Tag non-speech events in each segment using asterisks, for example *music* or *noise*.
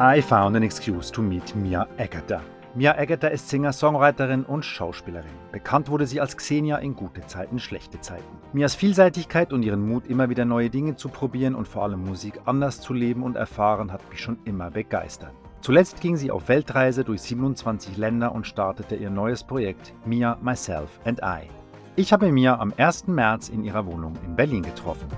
I found an excuse to meet Mia Agatha. Mia Agatha ist Singer-Songwriterin und Schauspielerin. Bekannt wurde sie als Xenia in gute Zeiten, schlechte Zeiten. Mias Vielseitigkeit und ihren Mut, immer wieder neue Dinge zu probieren und vor allem Musik anders zu leben und erfahren, hat mich schon immer begeistert. Zuletzt ging sie auf Weltreise durch 27 Länder und startete ihr neues Projekt Mia, Myself and I. Ich habe Mia am 1. März in ihrer Wohnung in Berlin getroffen.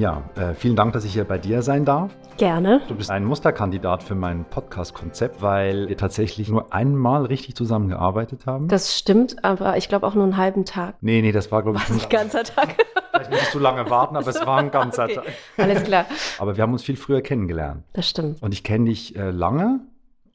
Mia, äh, vielen Dank, dass ich hier bei dir sein darf. Gerne. Du bist ein Musterkandidat für mein Podcast-Konzept, weil wir tatsächlich nur einmal richtig zusammengearbeitet haben. Das stimmt, aber ich glaube auch nur einen halben Tag. Nee, nee, das war, glaube ich, ein ganzer Tag. *laughs* Vielleicht musstest du lange warten, aber es war ein ganzer Okay, Tag. Alles klar. Aber wir haben uns viel früher kennengelernt. Das stimmt. Und ich kenne dich äh, lange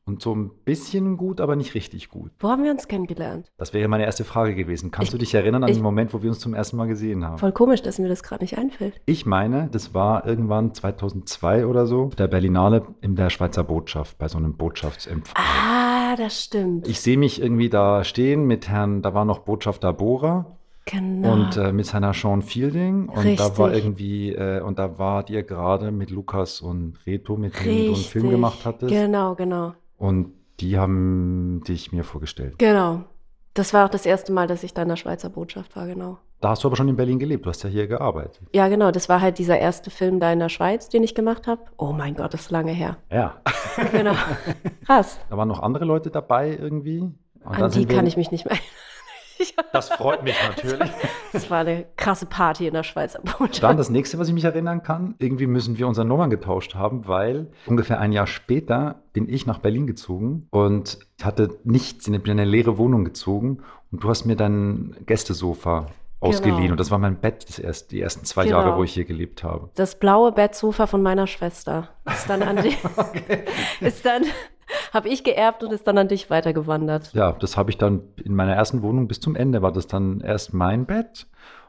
und so ein bisschen gut, aber nicht richtig gut. Wo haben wir uns kennengelernt? Das wäre meine erste Frage gewesen. Kannst Ich- du dich erinnern an ich- den Moment, wo wir uns zum ersten Mal gesehen haben? Voll komisch, dass mir das gerade nicht einfällt. Ich meine, das war irgendwann 2002 oder so, der Berlinale in der Schweizer Botschaft, bei so einem Botschaftsempfang. Ah, das stimmt. Ich sehe mich irgendwie da stehen mit Herrn, da war noch Botschafter Bohrer genau. und äh, mit seiner Sean Fielding und da war Richtig. irgendwie, äh, und da wart ihr gerade mit Lukas und Reto, mit denen du einen Film gemacht hattest Genau, genau. Und die haben dich mir vorgestellt. Genau. Das war auch das erste Mal, dass ich da in der Schweizer Botschaft war, genau. Da hast du aber schon in Berlin gelebt, du hast ja hier gearbeitet. Ja, genau. Das war halt dieser erste Film da in der Schweiz, den ich gemacht habe. Oh mein Gott, das ist lange her. Ja. Genau. Krass. Da waren noch andere Leute dabei irgendwie. Und An die kann ich mich nicht mehr erinnern. *laughs* Das freut mich natürlich. Das war eine krasse Party in der Schweizer Botschaft. Dann das nächste, was ich mich erinnern kann, irgendwie müssen wir unsere Nummern getauscht haben, weil ungefähr ein Jahr später bin ich nach Berlin gezogen und ich hatte nichts, ich bin in eine leere Wohnung gezogen und du hast mir dein Gästesofa ausgeliehen Genau. und das war mein Bett das erst, die ersten zwei Genau. Jahre, wo ich hier gelebt habe. Das blaue Bettsofa von meiner Schwester ist dann an dich, *laughs* ist dann, habe ich geerbt und ist dann an dich weitergewandert. Ja, das habe ich dann in meiner ersten Wohnung bis zum Ende war das dann erst mein Bett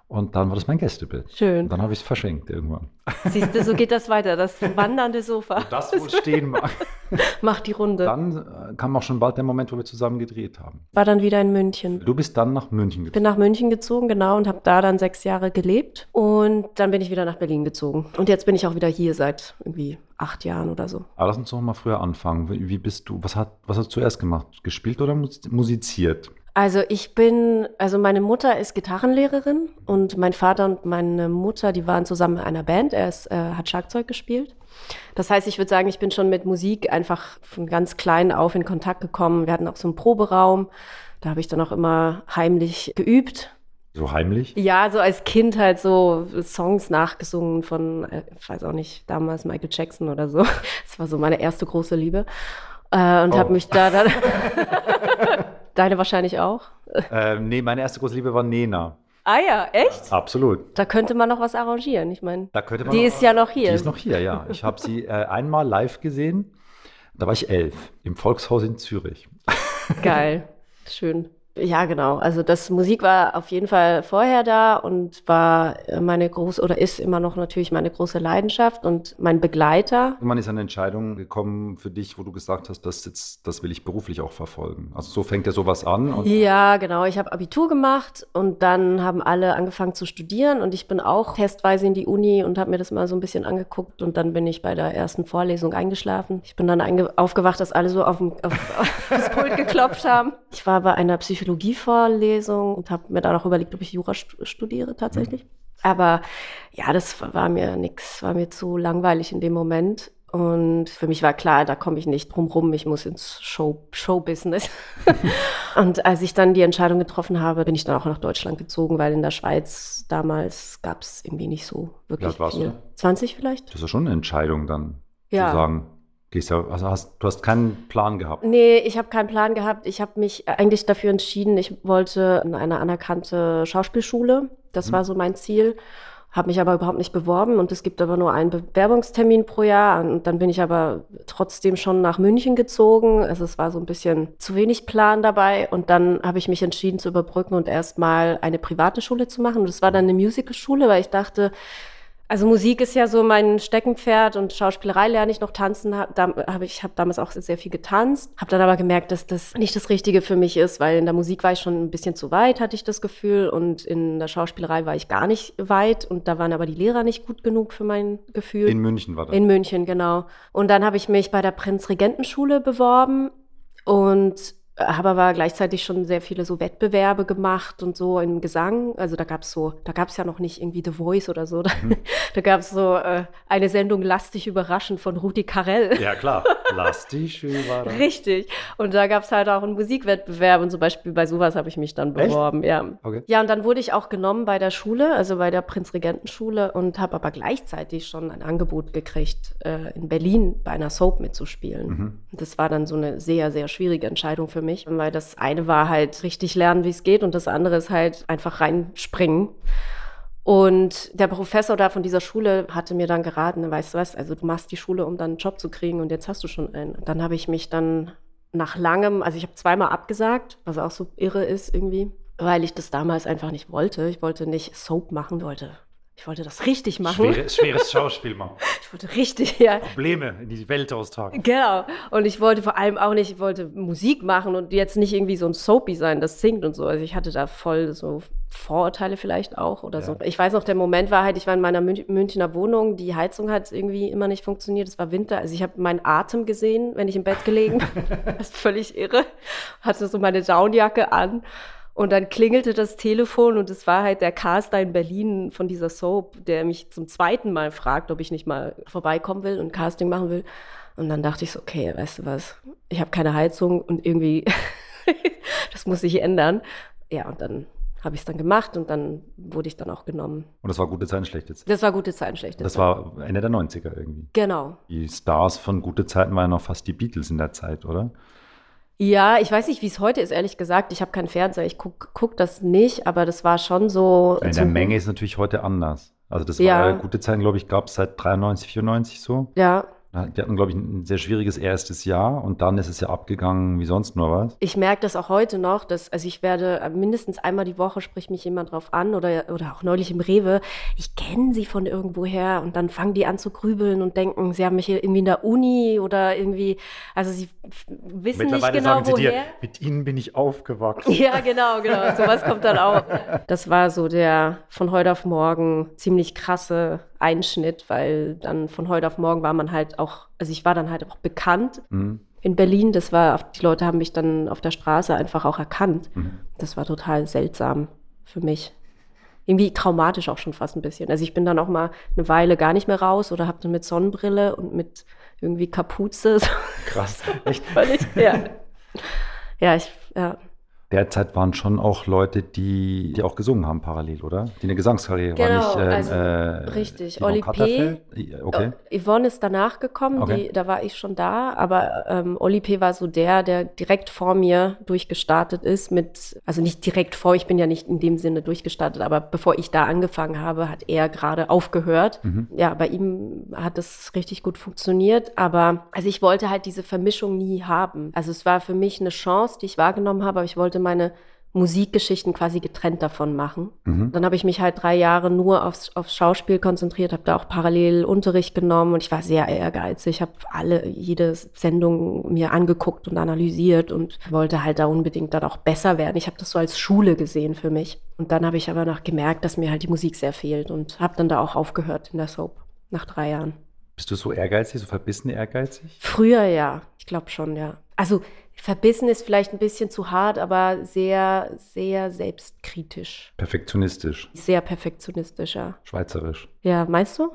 und dann war das mein Gästebett. Schön. Und dann habe ich es verschenkt irgendwann. Siehst du, so geht das weiter. Das wandernde Sofa Das wohl stehen mag. *laughs* macht die Runde. Dann äh, kam auch schon bald der Moment, wo wir zusammen gedreht haben. War dann wieder in München. Du bist dann nach München Bin gezogen. nach München gezogen, genau, und habe da dann sechs Jahre gelebt. Und dann bin ich wieder nach Berlin gezogen. Und jetzt bin ich auch wieder hier seit irgendwie acht Jahren oder so. Aber lass uns doch mal früher anfangen. Wie, bist du? Was, hat, was hast du zuerst gemacht? Gespielt oder mus- musiziert? Also ich bin, also meine Mutter ist Gitarrenlehrerin und mein Vater und meine Mutter, die waren zusammen in einer Band. Er ist, äh, hat Schlagzeug gespielt. Das heißt, ich würde sagen, ich bin schon mit Musik einfach von ganz klein auf in Kontakt gekommen. Wir hatten auch so einen Proberaum. Da habe ich dann auch immer heimlich geübt. So heimlich? Ja, so als Kind halt so Songs nachgesungen von, äh, ich weiß auch nicht, damals Michael Jackson oder so. *laughs* Das war so meine erste große Liebe. Äh, und Oh. habe mich da dann. *laughs* *laughs* Deine wahrscheinlich auch. Ähm, nee, meine erste große Liebe war Nena. Ah ja, echt? Absolut. Da könnte man noch was arrangieren. Ich meine, Da könnte man die noch- ist ja noch hier. Die ist noch hier, ja. Ich habe sie äh, einmal live gesehen. Da war ich elf, im Volkshaus in Zürich. Geil. Schön. Ja, genau. Also das Musik war auf jeden Fall vorher da und war meine große oder ist immer noch natürlich meine große Leidenschaft und mein Begleiter. Irgendwann ist eine Entscheidung gekommen für dich, wo du gesagt hast, das, jetzt, das will ich beruflich auch verfolgen. Also so fängt ja sowas an. Ja, genau. Ich habe Abitur gemacht und dann haben alle angefangen zu studieren und ich bin auch testweise in die Uni und habe mir das mal so ein bisschen angeguckt und dann bin ich bei der ersten Vorlesung eingeschlafen. Ich bin dann aufgewacht, dass alle so auf, dem, auf, *laughs* auf das Pult geklopft haben. Ich war bei einer Psychologievorlesung und habe mir dann auch überlegt, ob ich Jura stu- studiere tatsächlich. Aber ja, das war mir nix, war mir zu langweilig in dem Moment. Und für mich war klar, da komme ich nicht drum rum, ich muss ins Show, Showbusiness. *laughs* und als ich dann die Entscheidung getroffen habe, bin ich dann auch nach Deutschland gezogen, weil in der Schweiz damals gab es irgendwie nicht so wirklich alt warst du? 20 vielleicht? das ist ja schon eine Entscheidung dann, Ja. zu sagen, ja, also hast, du hast keinen Plan gehabt. Nee, ich habe keinen Plan gehabt. Ich habe mich eigentlich dafür entschieden, ich wollte in eine anerkannte Schauspielschule. Das war so mein Ziel. Habe mich aber überhaupt nicht beworben und es gibt aber nur einen Bewerbungstermin pro Jahr. Und dann bin ich aber trotzdem schon nach München gezogen. Also es war so ein bisschen zu wenig Plan dabei. Und dann habe ich mich entschieden zu überbrücken und erstmal eine private Schule zu machen. Und das war dann eine Musicalschule, weil ich dachte, Also Musik ist ja so mein Steckenpferd und Schauspielerei lerne ich noch tanzen. Da hab ich habe damals auch sehr viel getanzt, habe dann aber gemerkt, dass das nicht das Richtige für mich ist, weil in der Musik war ich schon ein bisschen zu weit, hatte ich das Gefühl, und in der Schauspielerei war ich gar nicht weit und da waren aber die Lehrer nicht gut genug für mein Gefühl. In München war das. In München, genau. Und dann habe ich mich bei der Prinzregentenschule beworben und habe aber gleichzeitig schon sehr viele so Wettbewerbe gemacht und so im Gesang. Also da gab es so, da gab es ja noch nicht irgendwie The Voice oder so. *laughs* Da, mhm. da gab es so äh, eine Sendung Lastig überraschend von Rudi Carell. *laughs* Ja klar, Lastig überraschend. Richtig. Und da gab es halt auch einen Musikwettbewerb und zum Beispiel bei sowas habe ich mich dann beworben. Echt? Ja. Okay. ja, und dann wurde ich auch genommen bei der Schule, also bei der Prinzregentenschule und habe aber gleichzeitig schon ein Angebot gekriegt, äh, in Berlin bei einer Soap mitzuspielen. Mhm. Das war dann so eine sehr, sehr schwierige Entscheidung für mich mich, weil das eine war halt richtig lernen, wie es geht und das andere ist halt einfach reinspringen. Und der Professor da von dieser Schule hatte mir dann geraten, weißt du was, also du machst die Schule, um dann einen Job zu kriegen und jetzt hast du schon einen. Dann habe ich mich dann nach langem, also ich habe zweimal abgesagt, was auch so irre ist irgendwie, weil ich das damals einfach nicht wollte. Ich wollte nicht Soap machen, wollte ich wollte das richtig machen. Schwere, schweres *laughs* Schauspiel machen. ich wollte richtig, ja. Probleme in die Welt austragen. Genau. Und ich wollte vor allem auch nicht, ich wollte Musik machen und jetzt nicht irgendwie so ein Soapy sein, das singt und so. Also ich hatte da voll so Vorurteile vielleicht auch oder ja. so. Ich weiß noch, der Moment war halt, ich war in meiner Münchner Wohnung, die Heizung hat irgendwie immer nicht funktioniert, es war Winter. Also ich habe meinen Atem gesehen, wenn ich im Bett gelegen bin. *laughs* das ist völlig irre. Hatte so meine Downjacke an und dann klingelte das Telefon und es war halt der Caster in Berlin von dieser Soap, der mich zum zweiten Mal fragt, ob ich nicht mal vorbeikommen will und Casting machen will. Und dann dachte ich so, okay, weißt du was, ich habe keine Heizung und irgendwie, *laughs* das muss sich ändern. Ja, und dann habe ich es dann gemacht und dann wurde ich dann auch genommen. Und das war gute Zeiten, schlechte Zeiten? Das war gute Zeiten, schlechte Zeiten. Das war Ende der 90er irgendwie. Genau. Die Stars von gute Zeiten waren noch fast die Beatles in der Zeit, oder? Ja, ich weiß nicht, wie es heute ist, ehrlich gesagt. Ich habe keinen Fernseher, ich gucke guck das nicht, aber das war schon so. In der Menge ist natürlich heute anders. Also das ja. war gute Zeiten, glaube ich, gab es seit 93, 94 so. Ja. Die hatten, glaube ich, ein sehr schwieriges erstes Jahr und dann ist es ja abgegangen wie sonst nur was. Ich merke das auch heute noch, dass, also ich werde äh, mindestens einmal die Woche spricht mich jemand drauf an oder, oder auch neulich im Rewe, ich kenne sie von irgendwoher und dann fangen die an zu grübeln und denken, sie haben mich hier irgendwie in der Uni oder irgendwie, also sie wissen nicht genau sagen sie woher. Dir, mit ihnen bin ich aufgewachsen. Ja, genau, genau, sowas kommt dann auch. *laughs* Das war so der von heute auf morgen ziemlich krasse Einschnitt, weil dann von heute auf morgen war man halt auch, also ich war dann halt auch bekannt. Mhm. In Berlin, das war, die Leute haben mich dann auf der Straße einfach auch erkannt. Mhm. Das war total seltsam für mich. Irgendwie traumatisch auch schon fast ein bisschen. Also ich bin dann auch mal eine Weile gar nicht mehr raus oder habe dann mit Sonnenbrille und mit irgendwie Kapuze. Krass, *laughs* echt? Völlig, ja. Ja, ich, ja derzeit waren schon auch Leute, die, die auch gesungen haben parallel, oder? Die eine Gesangskarriere genau, war nicht. Äh, also, äh, richtig. Oli P. Okay. Yvonne ist danach gekommen, okay. die, da war ich schon da, aber ähm, Oli P. war so der, der direkt vor mir durchgestartet ist mit, also nicht direkt vor, ich bin ja nicht in dem Sinne durchgestartet, aber bevor ich da angefangen habe, hat er gerade aufgehört. Mhm. Ja, bei ihm hat das richtig gut funktioniert, aber also ich wollte halt diese Vermischung nie haben. Also es war für mich eine Chance, die ich wahrgenommen habe, aber ich wollte wollte meine Musikgeschichten quasi getrennt davon machen. Mhm. Dann habe ich mich halt drei Jahre nur aufs, aufs Schauspiel konzentriert, habe da auch parallel Unterricht genommen und ich war sehr ehrgeizig. Ich habe alle, jede Sendung mir angeguckt und analysiert und wollte halt da unbedingt dann auch besser werden. Ich habe das so als Schule gesehen für mich. Und dann habe ich aber noch gemerkt, dass mir halt die Musik sehr fehlt und habe dann da auch aufgehört in der Soap nach drei Jahren. Bist du so ehrgeizig, so verbissen ehrgeizig? Früher ja, ich glaube schon, ja. Also verbissen ist vielleicht ein bisschen zu hart, aber sehr, sehr selbstkritisch. Perfektionistisch. Sehr perfektionistisch, ja. Schweizerisch. Ja, meinst du?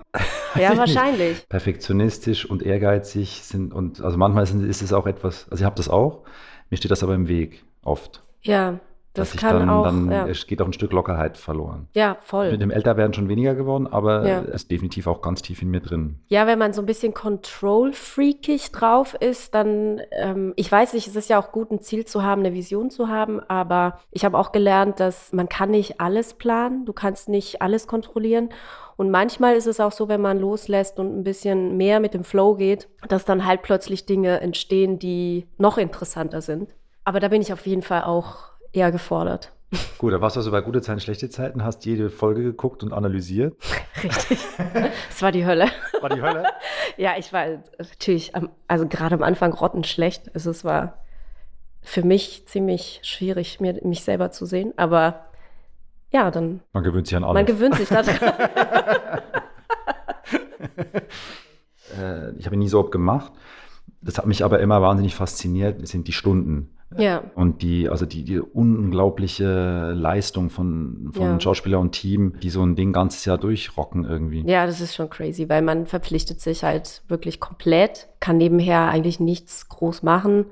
Ja, *laughs* wahrscheinlich. Perfektionistisch und ehrgeizig sind und also manchmal ist es auch etwas, also ich habe das auch, mir steht das aber im Weg, oft. Ja. Das kann dann, auch. Dann ja. Es geht auch ein Stück Lockerheit verloren. Ja, voll. Mit dem Älterwerden schon weniger geworden, aber ja. es ist definitiv auch ganz tief in mir drin. Ja, wenn man so ein bisschen control-freakig drauf ist, dann, ähm, ich weiß nicht, es ist ja auch gut, ein Ziel zu haben, eine Vision zu haben, aber ich habe auch gelernt, dass man kann nicht alles planen, du kannst nicht alles kontrollieren. Und manchmal ist es auch so, wenn man loslässt und ein bisschen mehr mit dem Flow geht, dass dann halt plötzlich Dinge entstehen, die noch interessanter sind. Aber da bin ich auf jeden Fall auch eher gefordert. Gut, da warst du also bei gute Zeiten, schlechte Zeiten, hast jede Folge geguckt und analysiert. *laughs* Richtig. Es war die Hölle. War die Hölle? *laughs* ja, ich war natürlich, am, also gerade am Anfang grottenschlecht. Also es war für mich ziemlich schwierig, mir, mich selber zu sehen. Aber ja, dann. Man gewöhnt sich an alles. Man gewöhnt sich daran. *laughs* äh, ich habe nie so oft gemacht. Das hat mich aber immer wahnsinnig fasziniert, sind die Stunden. Ja. Und die, also die, die unglaubliche Leistung von, von Ja. Schauspieler und Team, die so ein Ding ganzes Jahr durchrocken irgendwie. Ja, das ist schon crazy, weil man verpflichtet sich halt wirklich komplett, kann nebenher eigentlich nichts groß machen.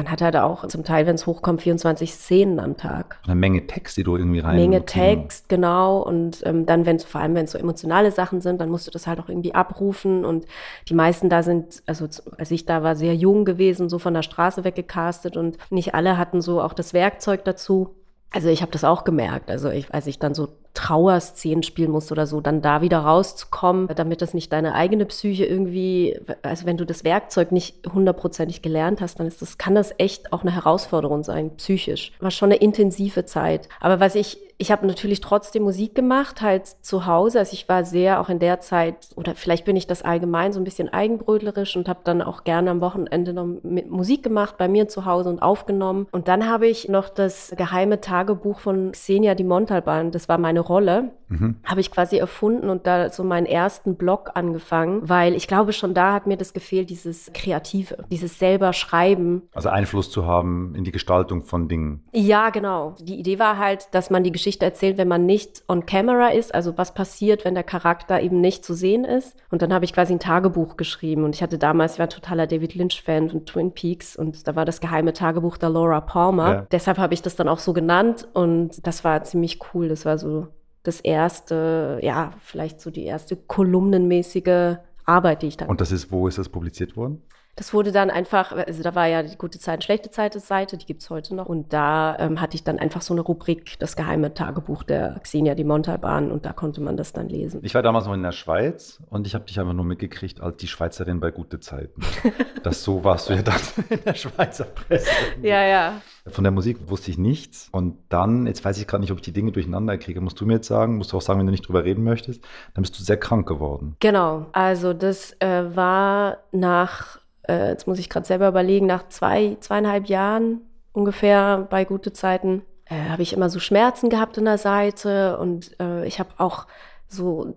Man hat halt auch zum Teil, wenn es hochkommt, 24 Szenen am Tag. Eine Menge Text, die du irgendwie rein. Menge Text, genau. Und ähm, dann, wenn es vor allem, wenn es so emotionale Sachen sind, dann musst du das halt auch irgendwie abrufen. Und die meisten da sind, also als ich da war, sehr jung gewesen, so von der Straße weggecastet und nicht alle hatten so auch das Werkzeug dazu. Also ich habe das auch gemerkt. Also ich, als ich dann so Trauerszenen spielen musste oder so, dann da wieder rauszukommen, damit das nicht deine eigene Psyche irgendwie, also wenn du das Werkzeug nicht hundertprozentig gelernt hast, dann ist das, kann das echt auch eine Herausforderung sein, psychisch. War schon eine intensive Zeit. Aber was ich, ich habe natürlich trotzdem Musik gemacht, halt zu Hause. Also ich war sehr auch in der Zeit, oder vielleicht bin ich das allgemein so ein bisschen eigenbrötlerisch und habe dann auch gerne am Wochenende noch mit Musik gemacht, bei mir zu Hause und aufgenommen. Und dann habe ich noch das geheime Tagebuch von Xenia Di Montalban, das war meine Rolle, Mhm. habe ich quasi erfunden und da so meinen ersten Blog angefangen, weil ich glaube, schon da hat mir das gefehlt, dieses Kreative, dieses selber Schreiben. Also Einfluss zu haben in die Gestaltung von Dingen. Ja, genau. Die Idee war halt, dass man die Geschichte erzählt, wenn man nicht on camera ist, also was passiert, wenn der Charakter eben nicht zu sehen ist. Und dann habe ich quasi ein Tagebuch geschrieben und ich hatte damals, ich war totaler David Lynch-Fan von Twin Peaks und da war das geheime Tagebuch der Laura Palmer. Ja. Deshalb habe ich das dann auch so genannt und das war ziemlich cool. Das war so das erste, ja, vielleicht so die erste kolumnenmäßige Arbeit, die ich dann Und das ist, wo ist das publiziert worden? Das wurde dann einfach, also da war ja die gute Zeit, schlechte Zeit Seite, die gibt's heute noch. Und da ähm, hatte ich dann einfach so eine Rubrik, das geheime Tagebuch der Xenia Di Montalban und da konnte man das dann lesen. Ich war damals noch in der Schweiz und ich habe dich einfach nur mitgekriegt als die Schweizerin bei gute Zeiten. *laughs* das so warst du ja dann *laughs* in der Schweizer Presse. Ja, ja. Von der Musik wusste ich nichts. Und dann, jetzt weiß ich gerade nicht, ob ich die Dinge durcheinander kriege. Musst du mir jetzt sagen, musst du auch sagen, wenn du nicht drüber reden möchtest, dann bist du sehr krank geworden. Genau. Also das äh, war nach, äh, jetzt muss ich gerade selber überlegen, nach zwei, zweieinhalb Jahren ungefähr bei gute Zeiten äh, habe ich immer so Schmerzen gehabt in der Seite und äh, ich habe auch so,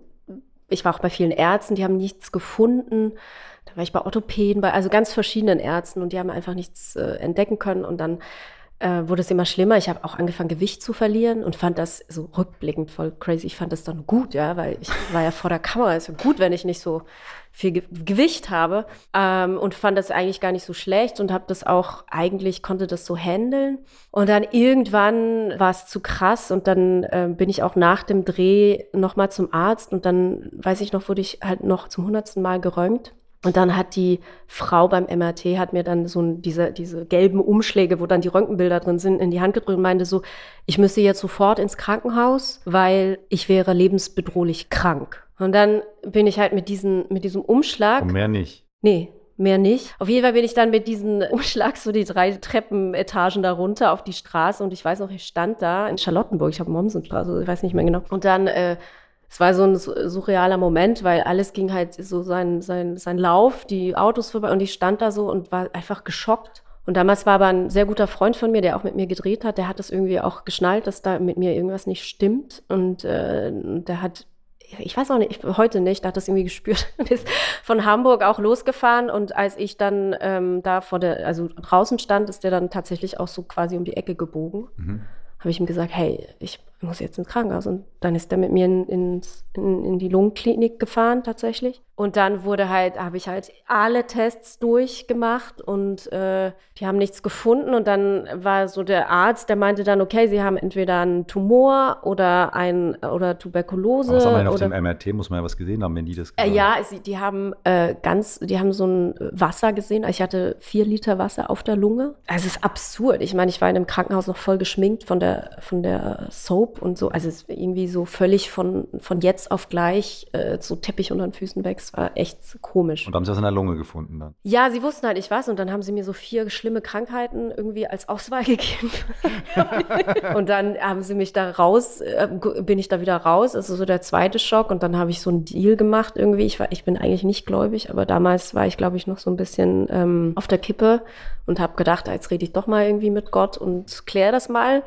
ich war auch bei vielen Ärzten, die haben nichts gefunden. Da war ich bei Orthopäden, bei also ganz verschiedenen Ärzten und die haben einfach nichts äh, entdecken können und dann äh, wurde es immer schlimmer. Ich habe auch angefangen, Gewicht zu verlieren und fand das so rückblickend voll crazy. Ich fand das dann gut, ja, weil ich war ja vor der Kamera. Ja gut, wenn ich nicht so viel Ge Gewicht habe ähm, und fand das eigentlich gar nicht so schlecht und habe das auch eigentlich konnte das so handeln und dann irgendwann war es zu krass und dann äh, bin ich auch nach dem Dreh noch mal zum Arzt und dann weiß ich noch wurde ich halt noch zum hundertsten Mal geröntgt und dann hat die Frau beim MRT hat mir dann so diese, diese gelben Umschläge, wo dann die Röntgenbilder drin sind, in die Hand gedrückt und meinte so, ich müsste jetzt sofort ins Krankenhaus, weil ich wäre lebensbedrohlich krank. Und dann bin ich halt mit, diesen, mit diesem Umschlag. Und mehr nicht. Nee, mehr nicht. Auf jeden Fall bin ich dann mit diesem *laughs* Umschlag so die drei Treppenetagen da runter auf die Straße und ich weiß noch, ich stand da in Charlottenburg, ich habe Mommsenstraße, ich weiß nicht mehr genau. Und dann, äh, es war so ein su- surrealer Moment, weil alles ging halt so sein, sein, sein Lauf, die Autos vorbei und ich stand da so und war einfach geschockt. Und damals war aber ein sehr guter Freund von mir, der auch mit mir gedreht hat, der hat das irgendwie auch geschnallt, dass da mit mir irgendwas nicht stimmt. Und äh, der hat ich weiß auch nicht, ich, heute nicht, der hat das irgendwie gespürt, *laughs* und ist von Hamburg auch losgefahren und als ich dann ähm, da vor der, also draußen stand, ist der dann tatsächlich auch so quasi um die Ecke gebogen. Mhm. Habe ich ihm gesagt, hey, ich muss jetzt ins Krankenhaus. Und dann ist er mit mir in, ins, in, in die Lungenklinik gefahren tatsächlich. Und dann wurde halt, habe ich halt alle Tests durchgemacht und äh, die haben nichts gefunden. Und dann war so der Arzt, der meinte dann, okay, sie haben entweder einen Tumor oder ein oder Tuberkulose. Aber was haben wir auf dem MRT? Muss man ja was gesehen haben, wenn die das äh, ja, sie, die haben äh, ganz, die haben so ein Wasser gesehen. Ich hatte vier Liter Wasser auf der Lunge. Also es ist absurd. Ich meine, ich war in einem Krankenhaus noch voll geschminkt von der von der Soap Und so. Also es ist irgendwie so völlig von, von jetzt auf gleich äh, so Teppich unter den Füßen weg. Es war echt komisch. Und haben sie das in der Lunge gefunden dann? Ja, sie wussten halt nicht was und dann haben sie mir so vier schlimme Krankheiten irgendwie als Auswahl *laughs* gegeben. *laughs* und dann haben sie mich da raus, äh, bin ich da wieder raus. Also so der zweite Schock und dann habe ich so einen Deal gemacht irgendwie. Ich war, ich bin eigentlich nicht gläubig, aber damals war ich, glaube ich, noch so ein bisschen ähm, auf der Kippe und habe gedacht, jetzt rede ich doch mal irgendwie mit Gott und kläre das mal.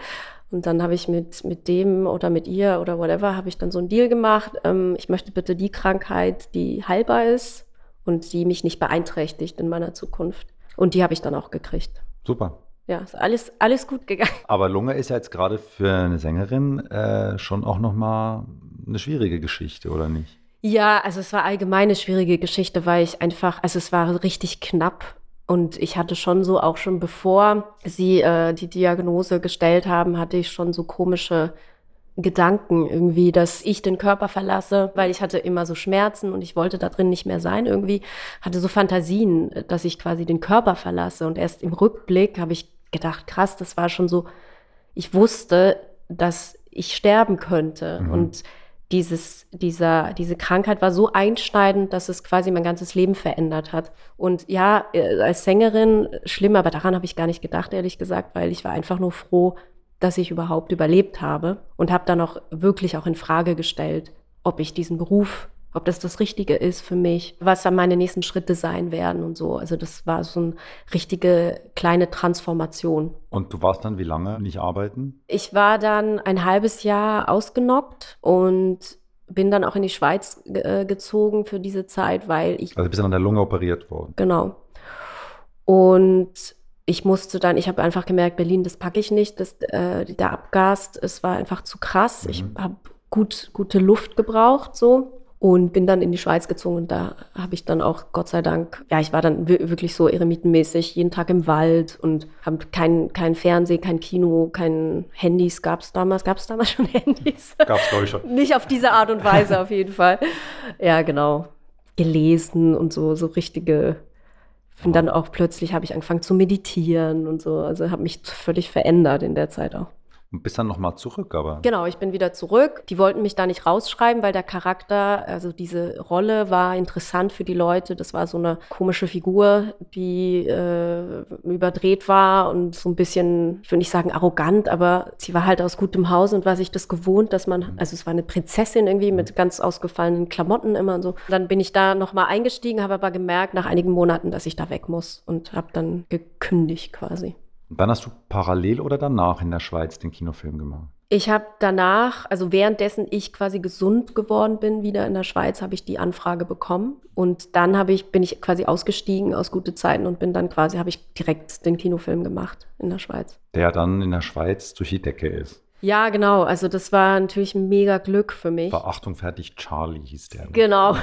Und dann habe ich mit, mit dem oder mit ihr oder whatever, habe ich dann so einen Deal gemacht. Ähm, ich möchte bitte die Krankheit, die heilbar ist und die mich nicht beeinträchtigt in meiner Zukunft. Und die habe ich dann auch gekriegt. Super. Ja, ist alles, alles gut gegangen. *laughs* Aber Lunge ist ja jetzt gerade für eine Sängerin äh, schon auch nochmal eine schwierige Geschichte, oder nicht? Ja, also es war allgemein eine schwierige Geschichte, weil ich einfach, also es war richtig knapp und ich hatte schon so, auch schon bevor sie äh, die Diagnose gestellt haben, hatte ich schon so komische Gedanken irgendwie, dass ich den Körper verlasse, weil ich hatte immer so Schmerzen und ich wollte da drin nicht mehr sein irgendwie, hatte so Fantasien, dass ich quasi den Körper verlasse. Und erst im Rückblick habe ich gedacht, krass, das war schon so, ich wusste, dass ich sterben könnte. Mhm. und dieses, dieser, diese Krankheit war so einschneidend, dass es quasi mein ganzes Leben verändert hat. Und ja, äh, als Sängerin schlimm, aber daran habe ich gar nicht gedacht, ehrlich gesagt, weil ich war einfach nur froh, dass ich überhaupt überlebt habe und habe dann auch wirklich auch in Frage gestellt, ob ich diesen Beruf ob das das Richtige ist für mich, was dann meine nächsten Schritte sein werden und so. Also das war so eine richtige kleine Transformation. Und du warst dann wie lange nicht arbeiten? Ich war dann ein halbes Jahr ausgenockt und bin dann auch in die Schweiz äh, gezogen für diese Zeit, weil ich. Also bist du an der Lunge operiert worden. Genau. Und ich musste dann, ich habe einfach gemerkt, Berlin, das packe ich nicht, das, äh, der Abgas, es war einfach zu krass. Mhm. Ich habe gut, gute Luft gebraucht, so und bin dann in die Schweiz gezogen und da habe ich dann auch Gott sei Dank, ja, ich war dann wirklich so eremitenmäßig jeden Tag im Wald und habe kein, kein Fernsehen, kein Kino, kein Handys gab es damals. Gab es damals *laughs* schon Handys? Gab es, glaube ich, schon. Nicht auf diese Art und Weise auf jeden Fall. Ja, genau. Gelesen und so, so richtige und dann auch plötzlich habe ich angefangen zu meditieren und so. Also habe mich völlig verändert in der Zeit auch. Und bist dann nochmal zurück, aber. Genau, ich bin wieder zurück. Die wollten mich da nicht rausschreiben, weil der Charakter, also diese Rolle war interessant für die Leute. Das war so eine komische Figur, die äh, überdreht war und so ein bisschen, ich will nicht sagen arrogant, aber sie war halt aus gutem Haus und war sich das gewohnt, dass man, also es war eine Prinzessin irgendwie mit ganz ausgefallenen Klamotten immer und so. Dann bin ich da nochmal eingestiegen, habe aber gemerkt nach einigen Monaten, dass ich da weg muss und habe dann gekündigt quasi. Und dann hast du parallel oder danach in der Schweiz den Kinofilm gemacht? Ich habe danach, also währenddessen ich quasi gesund geworden bin, wieder in der Schweiz, habe ich die Anfrage bekommen. Und dann habe ich, bin ich quasi ausgestiegen aus gute Zeiten und bin dann quasi, habe ich direkt den Kinofilm gemacht in der Schweiz. Der dann in der Schweiz durch die Decke ist. Ja, genau. Also das war natürlich ein mega Glück für mich. Verachtung fertig, Charlie hieß der. Genau.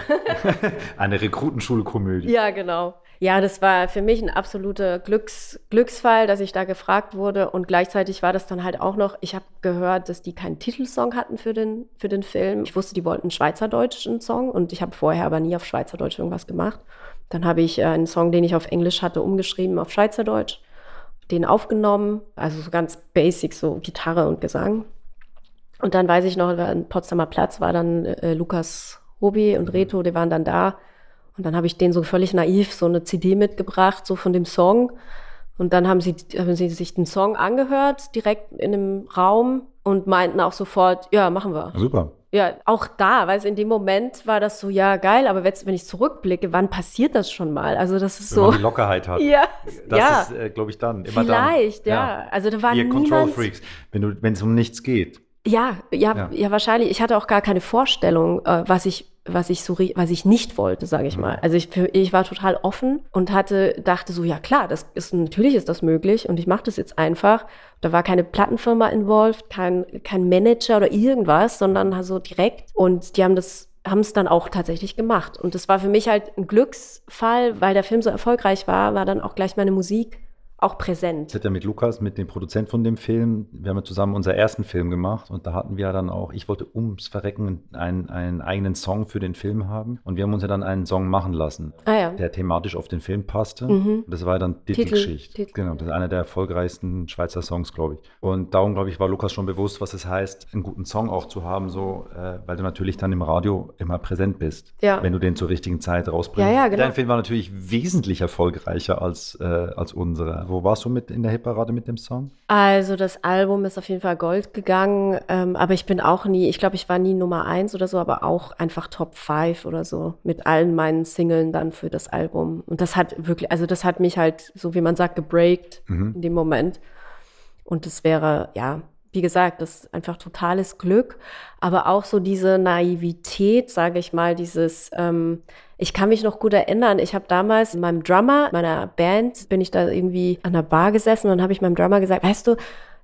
*laughs* Eine Rekrutenschulkomödie. Ja, genau. Ja, das war für mich ein absoluter Glücks, Glücksfall, dass ich da gefragt wurde. Und gleichzeitig war das dann halt auch noch, ich habe gehört, dass die keinen Titelsong hatten für den, für den Film. Ich wusste, die wollten einen schweizerdeutschen Song und ich habe vorher aber nie auf Schweizerdeutsch irgendwas gemacht. Dann habe ich äh, einen Song, den ich auf Englisch hatte, umgeschrieben auf Schweizerdeutsch, den aufgenommen, also so ganz basic, so Gitarre und Gesang. Und dann weiß ich noch, in Potsdamer Platz war dann äh, Lukas Hobi und Reto, die waren dann da. Und dann habe ich denen so völlig naiv so eine CD mitgebracht, so von dem Song. Und dann haben sie, haben sie sich den Song angehört, direkt in einem Raum und meinten auch sofort, ja, machen wir. Super. Ja, auch da, weil in dem Moment war das so, ja, geil, aber wenn ich zurückblicke, wann passiert das schon mal? Also das ist wenn so. Man die Lockerheit hat. *laughs* Ja. Das ja. ist, äh, glaube ich, dann. Immer Vielleicht, dann. ja. ja. Also da war Ihr. Control Freaks, wenn es um nichts geht. Ja, ja, ja, ja, wahrscheinlich. Ich hatte auch gar keine Vorstellung, äh, was ich was ich so was ich nicht wollte, sage ich mhm. mal. Also ich, ich war total offen und hatte dachte so ja klar, das ist natürlich ist das möglich und ich mache das jetzt einfach. Da war keine Plattenfirma involviert, kein kein Manager oder irgendwas, sondern also direkt und die haben das haben es dann auch tatsächlich gemacht und das war für mich halt ein Glücksfall, weil der Film so erfolgreich war, war dann auch gleich meine Musik auch präsent. Ich hatte ja mit Lukas, mit dem Produzent von dem Film, wir haben ja zusammen unseren ersten Film gemacht und da hatten wir dann auch, ich wollte ums Verrecken einen, einen eigenen Song für den Film haben und wir haben uns ja dann einen Song machen lassen, ah, ja. der thematisch auf den Film passte. Mhm. Das war dann Titelgeschichte. Titel. Genau, das ist einer der erfolgreichsten Schweizer Songs, glaube ich. Und darum, glaube ich, war Lukas schon bewusst, was es heißt, einen guten Song auch zu haben, so, äh, weil du natürlich dann im Radio immer präsent bist, ja. wenn du den zur richtigen Zeit rausbringst. Ja, ja, genau. Dein Film war natürlich wesentlich erfolgreicher als, äh, als unserer. Wo warst du mit in der Hitparade mit dem Song? Also das Album ist auf jeden Fall Gold gegangen, ähm, aber ich bin auch nie, ich glaube, ich war nie Nummer eins oder so, aber auch einfach Top 5 oder so mit allen meinen Singlen dann für das Album. Und das hat wirklich, also das hat mich halt, so wie man sagt, gebreakt mhm. in dem Moment. Und das wäre, ja, wie gesagt, das ist einfach totales Glück, aber auch so diese Naivität, sage ich mal, dieses, ähm, ich kann mich noch gut erinnern, ich habe damals meinem Drummer, meiner Band, bin ich da irgendwie an der Bar gesessen und habe ich meinem Drummer gesagt, weißt du,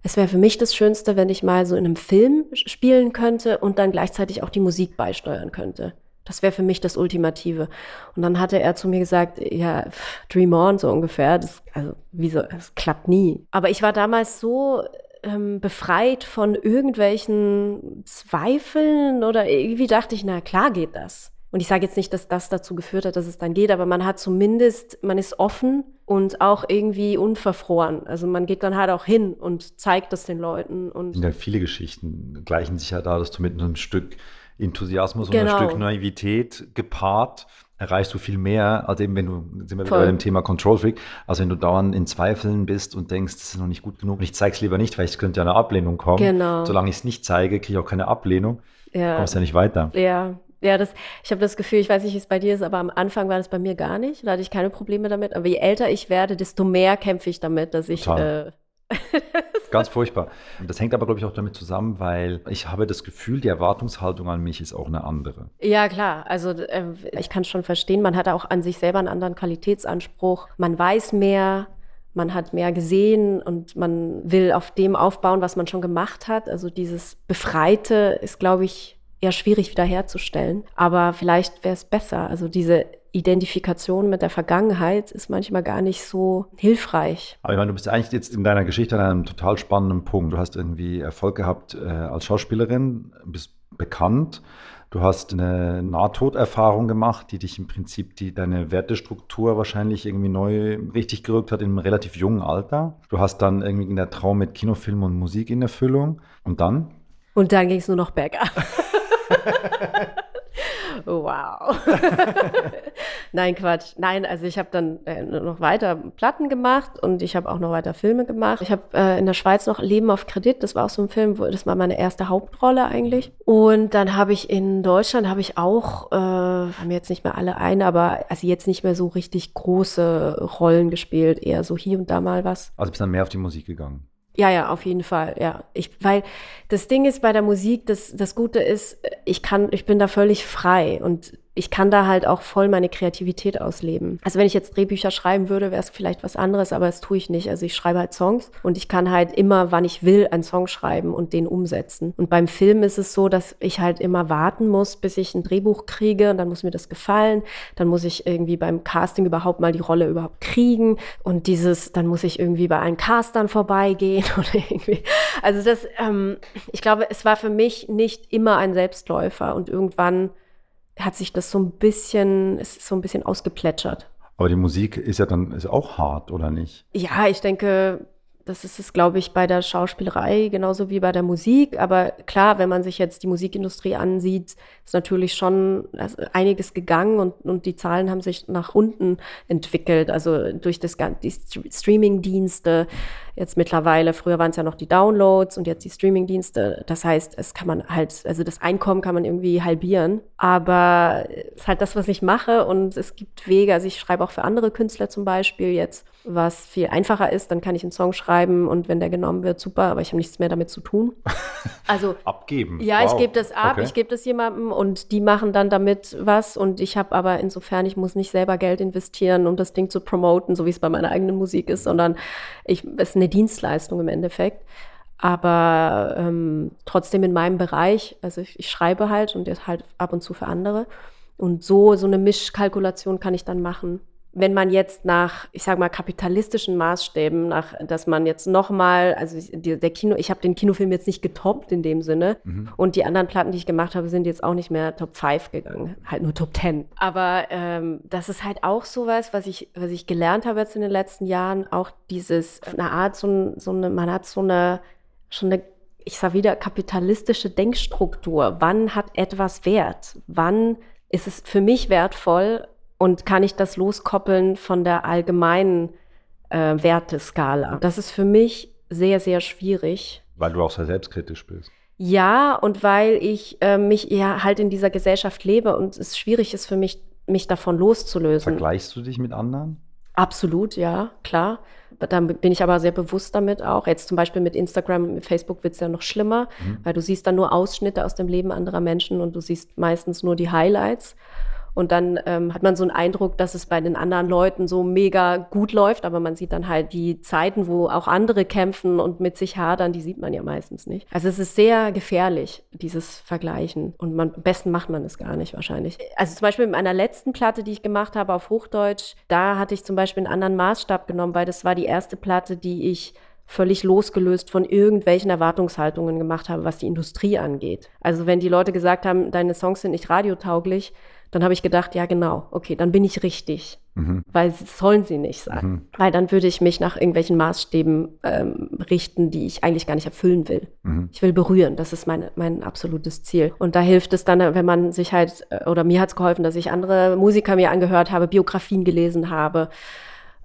es wäre für mich das Schönste, wenn ich mal so in einem Film spielen könnte und dann gleichzeitig auch die Musik beisteuern könnte. Das wäre für mich das Ultimative. Und dann hatte er zu mir gesagt, ja, Dream On so ungefähr. Das, also, wieso, das klappt nie. Aber ich war damals so ähm, befreit von irgendwelchen Zweifeln oder irgendwie dachte ich, na klar geht das. Und ich sage jetzt nicht, dass das dazu geführt hat, dass es dann geht, aber man hat zumindest, man ist offen und auch irgendwie unverfroren. Also man geht dann halt auch hin und zeigt das den Leuten. Und ja, viele Geschichten gleichen sich ja da, dass du mit einem Stück Enthusiasmus genau. und ein Stück Naivität gepaart erreichst du viel mehr, als eben wenn du, sind wir wieder bei dem Thema Control Freak, also wenn du dauernd in Zweifeln bist und denkst, das ist noch nicht gut genug und ich zeige es lieber nicht, weil es könnte ja eine Ablehnung kommen. Genau. Solange ich es nicht zeige, kriege ich auch keine Ablehnung. Ja. Kommst ja nicht weiter. Ja. Ja, das, ich habe das Gefühl, ich weiß nicht, wie es bei dir ist, aber am Anfang war das bei mir gar nicht. Da hatte ich keine Probleme damit. Aber je älter ich werde, desto mehr kämpfe ich damit, dass ich äh, *laughs* Ganz furchtbar. Das hängt aber, glaube ich, auch damit zusammen, weil ich habe das Gefühl, die Erwartungshaltung an mich ist auch eine andere. Ja, klar. Also äh, ich kann es schon verstehen. Man hat auch an sich selber einen anderen Qualitätsanspruch. Man weiß mehr. Man hat mehr gesehen und man will auf dem aufbauen, was man schon gemacht hat. Also dieses Befreite ist, glaube ich, eher schwierig wiederherzustellen. Aber vielleicht wäre es besser. Also diese Identifikation mit der Vergangenheit ist manchmal gar nicht so hilfreich. Aber ich meine, du bist eigentlich jetzt in deiner Geschichte an einem total spannenden Punkt. Du hast irgendwie Erfolg gehabt äh, als Schauspielerin, bist bekannt. Du hast eine Nahtoderfahrung gemacht, die dich im Prinzip die, deine Wertestruktur wahrscheinlich irgendwie neu richtig gerückt hat in einem relativ jungen Alter. Du hast dann irgendwie in der Traum mit Kinofilm und Musik in Erfüllung. Und dann? Und dann ging es nur noch bergab. *laughs* wow. *laughs* Nein, Quatsch. Nein, also ich habe dann äh, noch weiter Platten gemacht und ich habe auch noch weiter Filme gemacht. Ich habe äh, in der Schweiz noch Leben auf Kredit, das war auch so ein Film, wo, das war meine erste Hauptrolle eigentlich. Und dann habe ich in Deutschland, habe ich auch, äh, haben jetzt nicht mehr alle ein, aber also jetzt nicht mehr so richtig große Rollen gespielt, eher so hier und da mal was. Also bist dann mehr auf die Musik gegangen? Ja, ja, auf jeden Fall, ja. Ich, weil das Ding ist bei der Musik, das, das Gute ist, ich kann, ich bin da völlig frei und ich kann da halt auch voll meine Kreativität ausleben. Also wenn ich jetzt Drehbücher schreiben würde, wäre es vielleicht was anderes, aber das tue ich nicht. Also ich schreibe halt Songs und ich kann halt immer, wann ich will, einen Song schreiben und den umsetzen. Und beim Film ist es so, dass ich halt immer warten muss, bis ich ein Drehbuch kriege und dann muss mir das gefallen. Dann muss ich irgendwie beim Casting überhaupt mal die Rolle überhaupt kriegen und dieses, dann muss ich irgendwie bei allen Castern vorbeigehen *laughs* oder irgendwie. Also das, ähm, ich glaube, es war für mich nicht immer ein Selbstläufer und irgendwann hat sich das so ein bisschen, es ist so ein bisschen ausgeplätschert. Aber die Musik ist ja dann ist auch hart, oder nicht? Ja, ich denke, das ist es, glaube ich, bei der Schauspielerei genauso wie bei der Musik. Aber klar, wenn man sich jetzt die Musikindustrie ansieht, ist natürlich schon einiges gegangen und, und die Zahlen haben sich nach unten entwickelt. Also durch das, die Streaming-Dienste, jetzt mittlerweile, früher waren es ja noch die Downloads und jetzt die Streaming-Dienste. Das heißt, es kann man halt, also das Einkommen kann man irgendwie halbieren. Aber es ist halt das, was ich mache und es gibt Wege. Also ich schreibe auch für andere Künstler zum Beispiel jetzt, was viel einfacher ist. Dann kann ich einen Song schreiben und wenn der genommen wird, super, aber ich habe nichts mehr damit zu tun. *laughs* Also abgeben. Ja, wow. ich gebe das ab, okay. ich gebe das jemandem und die machen dann damit was und ich habe aber insofern, ich muss nicht selber Geld investieren, um das Ding zu promoten, so wie es bei meiner eigenen Musik ist, sondern ich, es eine Dienstleistung im Endeffekt. Aber ähm, trotzdem in meinem Bereich, also ich, ich schreibe halt und jetzt halt ab und zu für andere. Und so, so eine Mischkalkulation kann ich dann machen. Wenn man jetzt nach, ich sage mal, kapitalistischen Maßstäben, nach, dass man jetzt nochmal, also die, der Kino, ich habe den Kinofilm jetzt nicht getoppt in dem Sinne mhm. und die anderen Platten, die ich gemacht habe, sind jetzt auch nicht mehr Top 5 gegangen, halt nur Top 10. Aber ähm, das ist halt auch sowas, was ich, was ich gelernt habe jetzt in den letzten Jahren, auch dieses, eine Art, so, so eine, man hat so eine, schon eine ich sage wieder, kapitalistische Denkstruktur. Wann hat etwas Wert? Wann ist es für mich wertvoll und kann ich das loskoppeln von der allgemeinen äh, Werteskala? Das ist für mich sehr, sehr schwierig. Weil du auch sehr selbstkritisch bist. Ja, und weil ich äh, mich ja halt in dieser Gesellschaft lebe und es schwierig ist für mich, mich davon loszulösen. Vergleichst du dich mit anderen? Absolut, ja, klar. Da bin ich aber sehr bewusst damit auch. Jetzt zum Beispiel mit Instagram und mit Facebook wird es ja noch schlimmer, mhm. weil du siehst dann nur Ausschnitte aus dem Leben anderer Menschen und du siehst meistens nur die Highlights. Und dann ähm, hat man so einen Eindruck, dass es bei den anderen Leuten so mega gut läuft, aber man sieht dann halt die Zeiten, wo auch andere kämpfen und mit sich hadern, die sieht man ja meistens nicht. Also es ist sehr gefährlich, dieses Vergleichen. Und man, am besten macht man es gar nicht wahrscheinlich. Also zum Beispiel in meiner letzten Platte, die ich gemacht habe auf Hochdeutsch, da hatte ich zum Beispiel einen anderen Maßstab genommen, weil das war die erste Platte, die ich völlig losgelöst von irgendwelchen Erwartungshaltungen gemacht habe, was die Industrie angeht. Also wenn die Leute gesagt haben, deine Songs sind nicht radiotauglich, dann habe ich gedacht, ja genau, okay, dann bin ich richtig. Mhm. Weil sollen sie nicht sein. Mhm. Weil dann würde ich mich nach irgendwelchen Maßstäben ähm, richten, die ich eigentlich gar nicht erfüllen will. Mhm. Ich will berühren, das ist meine, mein absolutes Ziel. Und da hilft es dann, wenn man sich halt, äh, oder mir hat es geholfen, dass ich andere Musiker mir angehört habe, Biografien gelesen habe,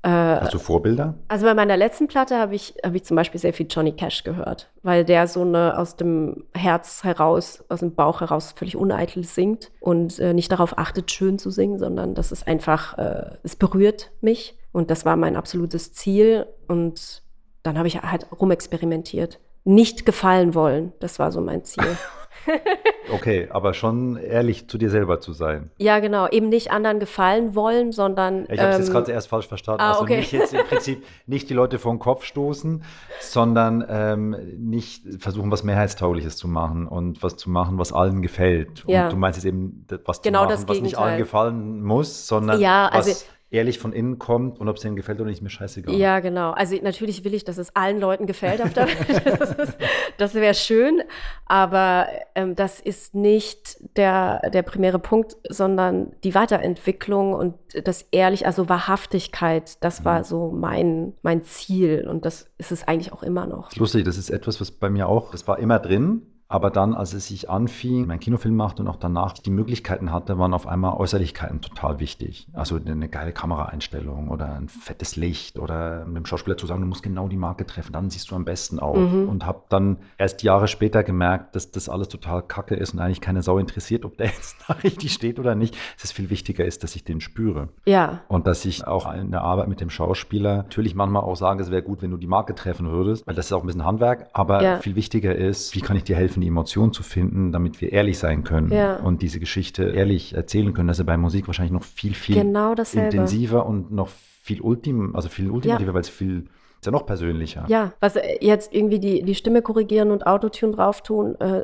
äh, Hast du Vorbilder? Also bei meiner letzten Platte habe ich, hab ich zum Beispiel sehr viel Johnny Cash gehört, weil der so eine aus dem Herz heraus, aus dem Bauch heraus völlig uneitel singt und äh, nicht darauf achtet, schön zu singen, sondern das ist einfach, äh, es berührt mich und das war mein absolutes Ziel und dann habe ich halt rumexperimentiert. Nicht gefallen wollen, das war so mein Ziel. *laughs* *laughs* okay, aber schon ehrlich zu dir selber zu sein. Ja, genau. Eben nicht anderen gefallen wollen, sondern. Ich habe es ähm, jetzt gerade erst falsch verstanden. Ah, also okay. nicht jetzt im *laughs* Prinzip nicht die Leute vor den Kopf stoßen, sondern ähm, nicht versuchen, was Mehrheitstaugliches zu machen und was zu machen, was allen gefällt. Ja. Und du meinst jetzt eben, was genau zu machen, was nicht allen gefallen muss, sondern ja, also, was ehrlich von innen kommt und ob es denen gefällt oder nicht, mir scheißegal. Ja, genau. Also natürlich will ich, dass es allen Leuten gefällt auf der Welt. *laughs* Das, das wäre schön, aber ähm, das ist nicht der, der primäre Punkt, sondern die Weiterentwicklung und das ehrlich, also Wahrhaftigkeit, das war mhm. so mein, mein Ziel und das ist es eigentlich auch immer noch. Lustig, das ist etwas, was bei mir auch, das war immer drin, aber dann, als es sich anfing, mein Kinofilm machte und auch danach die Möglichkeiten hatte, waren auf einmal Äußerlichkeiten total wichtig. Also eine geile Kameraeinstellung oder ein fettes Licht oder mit dem Schauspieler zu sagen, du musst genau die Marke treffen, dann siehst du am besten auch. Mhm. Und habe dann erst Jahre später gemerkt, dass das alles total kacke ist und eigentlich keine Sau interessiert, ob der *laughs* jetzt da richtig steht oder nicht. Dass es viel wichtiger ist, dass ich den spüre. Ja. Und dass ich auch in der Arbeit mit dem Schauspieler natürlich manchmal auch sage, es wäre gut, wenn du die Marke treffen würdest, weil das ist auch ein bisschen Handwerk, aber ja. viel wichtiger ist, wie kann ich dir helfen, helfen, die Emotion zu finden, damit wir ehrlich sein können ja. und diese Geschichte ehrlich erzählen können. Das ist bei Musik wahrscheinlich noch viel, viel genau intensiver und noch viel ultim, also viel ultimativer, ja. weil es viel ist ja noch persönlicher. Ja, was jetzt irgendwie die, die Stimme korrigieren und Autotune drauf tun, äh,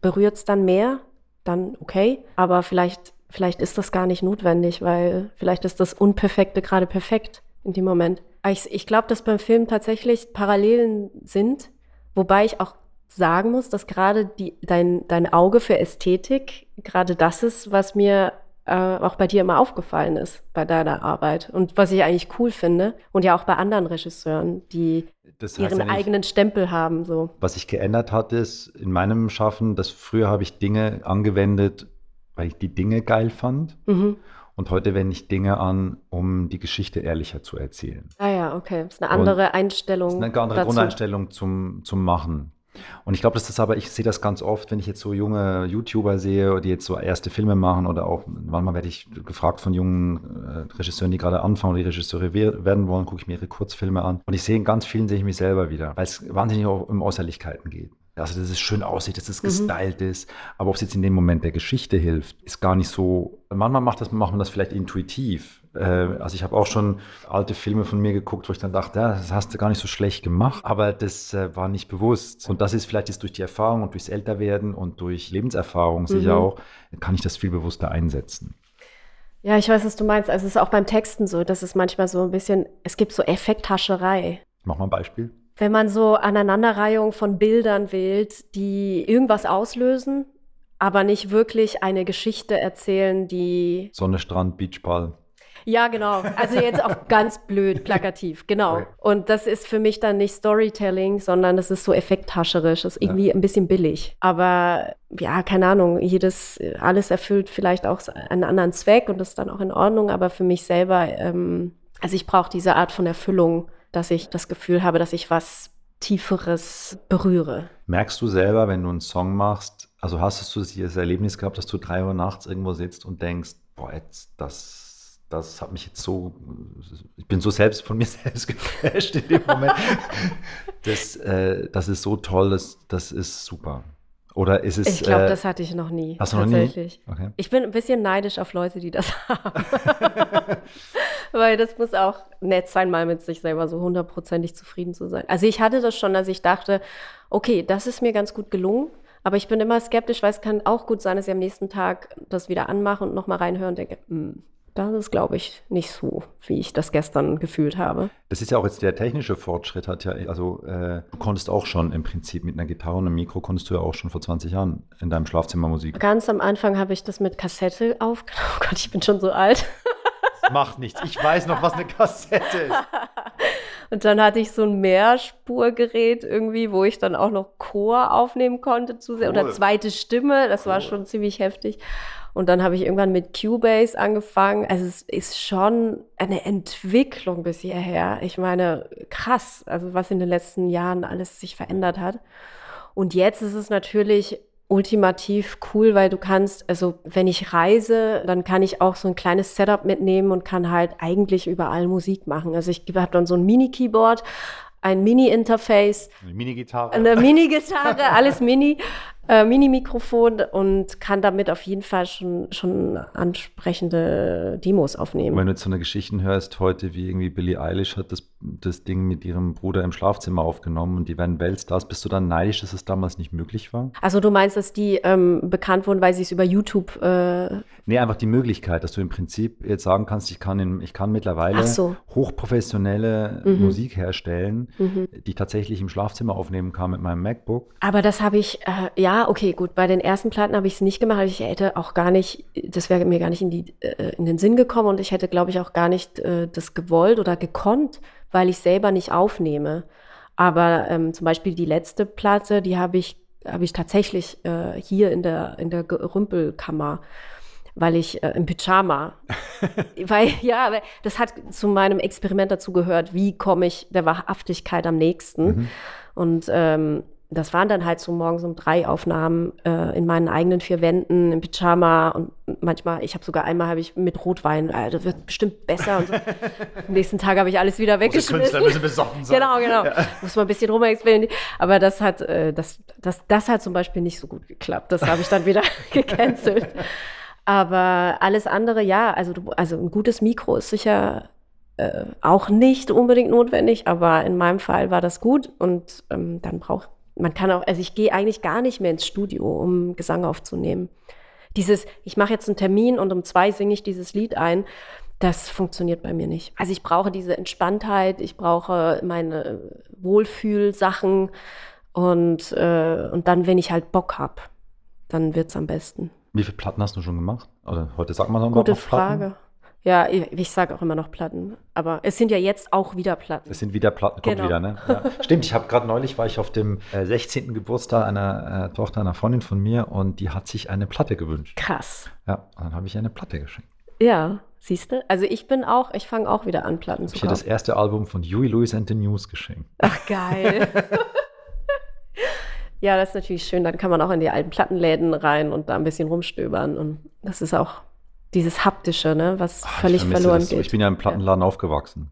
berührt es dann mehr, dann okay. Aber vielleicht, vielleicht ist das gar nicht notwendig, weil vielleicht ist das Unperfekte gerade perfekt in dem Moment. Ich, ich glaube, dass beim Film tatsächlich Parallelen sind, wobei ich auch sagen muss, dass gerade die, dein, dein Auge für Ästhetik gerade das ist, was mir äh, auch bei dir immer aufgefallen ist bei deiner Arbeit und was ich eigentlich cool finde und ja auch bei anderen Regisseuren, die das heißt ihren ja eigenen Stempel haben. So. Was sich geändert hat, ist in meinem Schaffen, dass früher habe ich Dinge angewendet, weil ich die Dinge geil fand. Mhm. Und heute wende ich Dinge an, um die Geschichte ehrlicher zu erzählen. Ah ja, okay. Das ist eine andere und Einstellung. Das ist eine andere dazu. Grundeinstellung zum, zum Machen. Und ich glaube, das ist aber, ich sehe das ganz oft, wenn ich jetzt so junge YouTuber sehe, die jetzt so erste Filme machen oder auch, manchmal werde ich gefragt von jungen äh, Regisseuren, die gerade anfangen oder die Regisseure werden wollen, gucke ich mir ihre Kurzfilme an. Und ich sehe in ganz vielen sehe ich mich selber wieder, weil es wahnsinnig auch um Äußerlichkeiten geht. Also, dass es schön aussieht, dass es mhm. gestylt ist. Aber ob es jetzt in dem Moment der Geschichte hilft, ist gar nicht so. Manchmal macht, das, macht man das vielleicht intuitiv. Äh, also, ich habe auch schon alte Filme von mir geguckt, wo ich dann dachte, ja, das hast du gar nicht so schlecht gemacht. Aber das äh, war nicht bewusst. Und das ist vielleicht jetzt durch die Erfahrung und durchs Älterwerden und durch Lebenserfahrung mhm. sicher auch, kann ich das viel bewusster einsetzen. Ja, ich weiß, was du meinst. Also es ist auch beim Texten so, dass es manchmal so ein bisschen, es gibt so Effekthascherei. Mach mal ein Beispiel. Wenn man so Aneinanderreihung von Bildern wählt, die irgendwas auslösen, aber nicht wirklich eine Geschichte erzählen, die. Sonne, Strand, Beachball. Ja, genau. Also jetzt auch ganz blöd, plakativ, genau. Okay. Und das ist für mich dann nicht Storytelling, sondern das ist so effekthascherisch, das ist irgendwie ja. ein bisschen billig. Aber ja, keine Ahnung, jedes, alles erfüllt vielleicht auch einen anderen Zweck und das ist dann auch in Ordnung, aber für mich selber, ähm, also ich brauche diese Art von Erfüllung, dass ich das Gefühl habe, dass ich was Tieferes berühre. Merkst du selber, wenn du einen Song machst, also hast du dieses Erlebnis gehabt, dass du drei Uhr nachts irgendwo sitzt und denkst, boah, jetzt das das hat mich jetzt so, ich bin so selbst von mir *laughs* selbst geflasht in dem Moment. *laughs* Das, äh, das ist so toll, das, das ist super. Oder ist es. Ich glaube, äh, das hatte ich noch nie. Hast du noch nie? Okay. Ich bin ein bisschen neidisch auf Leute, die das *laughs* haben. Weil das muss auch nett sein, mal mit sich selber so hundertprozentig zufrieden zu sein. Also ich hatte das schon, dass ich dachte, okay, das ist mir ganz gut gelungen. Aber ich bin immer skeptisch, weil es kann auch gut sein, dass ich am nächsten Tag das wieder anmache und nochmal reinhöre und denke, hm, das ist, glaube ich, nicht so, wie ich das gestern gefühlt habe. Das ist ja auch jetzt der technische Fortschritt, hat ja, also äh, du konntest auch schon im Prinzip mit einer Gitarre und einem Mikro konntest du ja auch schon vor 20 Jahren in deinem Schlafzimmer Musik. Ganz am Anfang habe ich das mit Kassette aufgenommen. Oh Gott, ich bin schon so alt. macht nichts. Ich weiß noch, was eine Kassette ist. *laughs* Und dann hatte ich so ein Mehrspurgerät irgendwie, wo ich dann auch noch Chor aufnehmen konnte cool. oder zweite Stimme. Das cool. war schon ziemlich heftig. Und dann habe ich irgendwann mit Cubase angefangen. Also es ist schon eine Entwicklung bis hierher. Ich meine, krass, also was in den letzten Jahren alles sich verändert hat. Und jetzt ist es natürlich ultimativ cool, weil du kannst, also wenn ich reise, dann kann ich auch so ein kleines Setup mitnehmen und kann halt eigentlich überall Musik machen. Also ich habe dann so ein Mini-Keyboard, ein Mini-Interface, eine Mini-Gitarre, eine Mini-Gitarre, alles Mini *laughs* äh, Mini-Mikrofon und kann damit auf jeden Fall schon, schon ansprechende Demos aufnehmen. Wenn du jetzt so eine Geschichte hörst, heute wie irgendwie Billie Eilish hat das, das Ding mit ihrem Bruder im Schlafzimmer aufgenommen und die werden Weltstars, bist du dann neidisch, dass es damals nicht möglich war? Also du meinst, dass die ähm, bekannt wurden, weil sie es über YouTube... Äh nee, einfach die Möglichkeit, dass du im Prinzip jetzt sagen kannst, ich kann, in, ich kann mittlerweile so. hochprofessionelle mhm. Musik herstellen, mhm. die tatsächlich im Schlafzimmer aufnehmen kann mit meinem MacBook. Aber das habe ich, äh, ja, ja, okay, gut. Bei den ersten Platten habe ich es nicht gemacht. Ich hätte auch gar nicht, das wäre mir gar nicht in, die, äh, in den Sinn gekommen und ich hätte, glaube ich, auch gar nicht äh, das gewollt oder gekonnt, weil ich selber nicht aufnehme. Aber ähm, zum Beispiel die letzte Platte, die habe ich, habe ich tatsächlich äh, hier in der, in der Rümpelkammer weil ich äh, im Pyjama, *laughs* weil ja, das hat zu meinem Experiment dazu gehört, wie komme ich der Wahrhaftigkeit am nächsten. Mhm. Und ähm, das waren dann halt so morgens um drei Aufnahmen äh, in meinen eigenen vier Wänden im Pyjama und manchmal, ich habe sogar einmal habe ich mit Rotwein, äh, das wird bestimmt besser und so. *laughs* Am nächsten Tag habe ich alles wieder weggeschmissen. Muss bisschen besoffen sein. Genau, genau. Ja. Muss man ein bisschen rumexperimentieren. Aber das hat, äh, das, das, das hat zum Beispiel nicht so gut geklappt. Das habe ich dann wieder *laughs* gecancelt. Aber alles andere, ja, also, also ein gutes Mikro ist sicher äh, auch nicht unbedingt notwendig, aber in meinem Fall war das gut und ähm, dann braucht man kann auch, also ich gehe eigentlich gar nicht mehr ins Studio, um Gesang aufzunehmen. Dieses, ich mache jetzt einen Termin und um zwei singe ich dieses Lied ein, das funktioniert bei mir nicht. Also ich brauche diese Entspanntheit, ich brauche meine Wohlfühlsachen und, äh, und dann, wenn ich halt Bock habe, dann wird es am besten. Wie viele Platten hast du schon gemacht? Oder heute sagt man dann Gute Frage. Ja, ich sage auch immer noch Platten. Aber es sind ja jetzt auch wieder Platten. Es sind wieder Platten, kommt genau. wieder, ne? Ja. *laughs* Stimmt, ich habe gerade neulich, war ich auf dem äh, 16. Geburtstag einer äh, Tochter einer Freundin von mir und die hat sich eine Platte gewünscht. Krass. Ja, und dann habe ich eine Platte geschenkt. Ja, siehst du? Also ich bin auch, ich fange auch wieder an, Platten zu kaufen. Ich habe das erste Album von Huey Lewis and the News geschenkt. Ach, geil. *laughs* ja, das ist natürlich schön. Dann kann man auch in die alten Plattenläden rein und da ein bisschen rumstöbern. Und das ist auch dieses Haptische, ne, was Ach, völlig verloren geht. So. Ich bin ja im Plattenladen ja. aufgewachsen.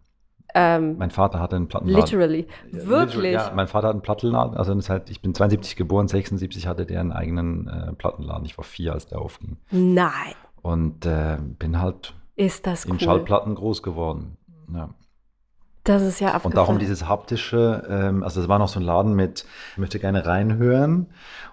Ähm, mein Vater hatte einen Plattenladen. Literally. Wirklich? Ja, mein Vater hat einen Plattenladen. Also das halt, ich bin 72 geboren, 76 hatte der einen eigenen äh, Plattenladen. Ich war vier, als der aufging. Nein. Und äh, bin halt Ist das in cool. Schallplatten groß geworden. Ja. Das ist ja abgefahren. Und darum dieses haptische, ähm, also es war noch so ein Laden mit, ich möchte gerne reinhören.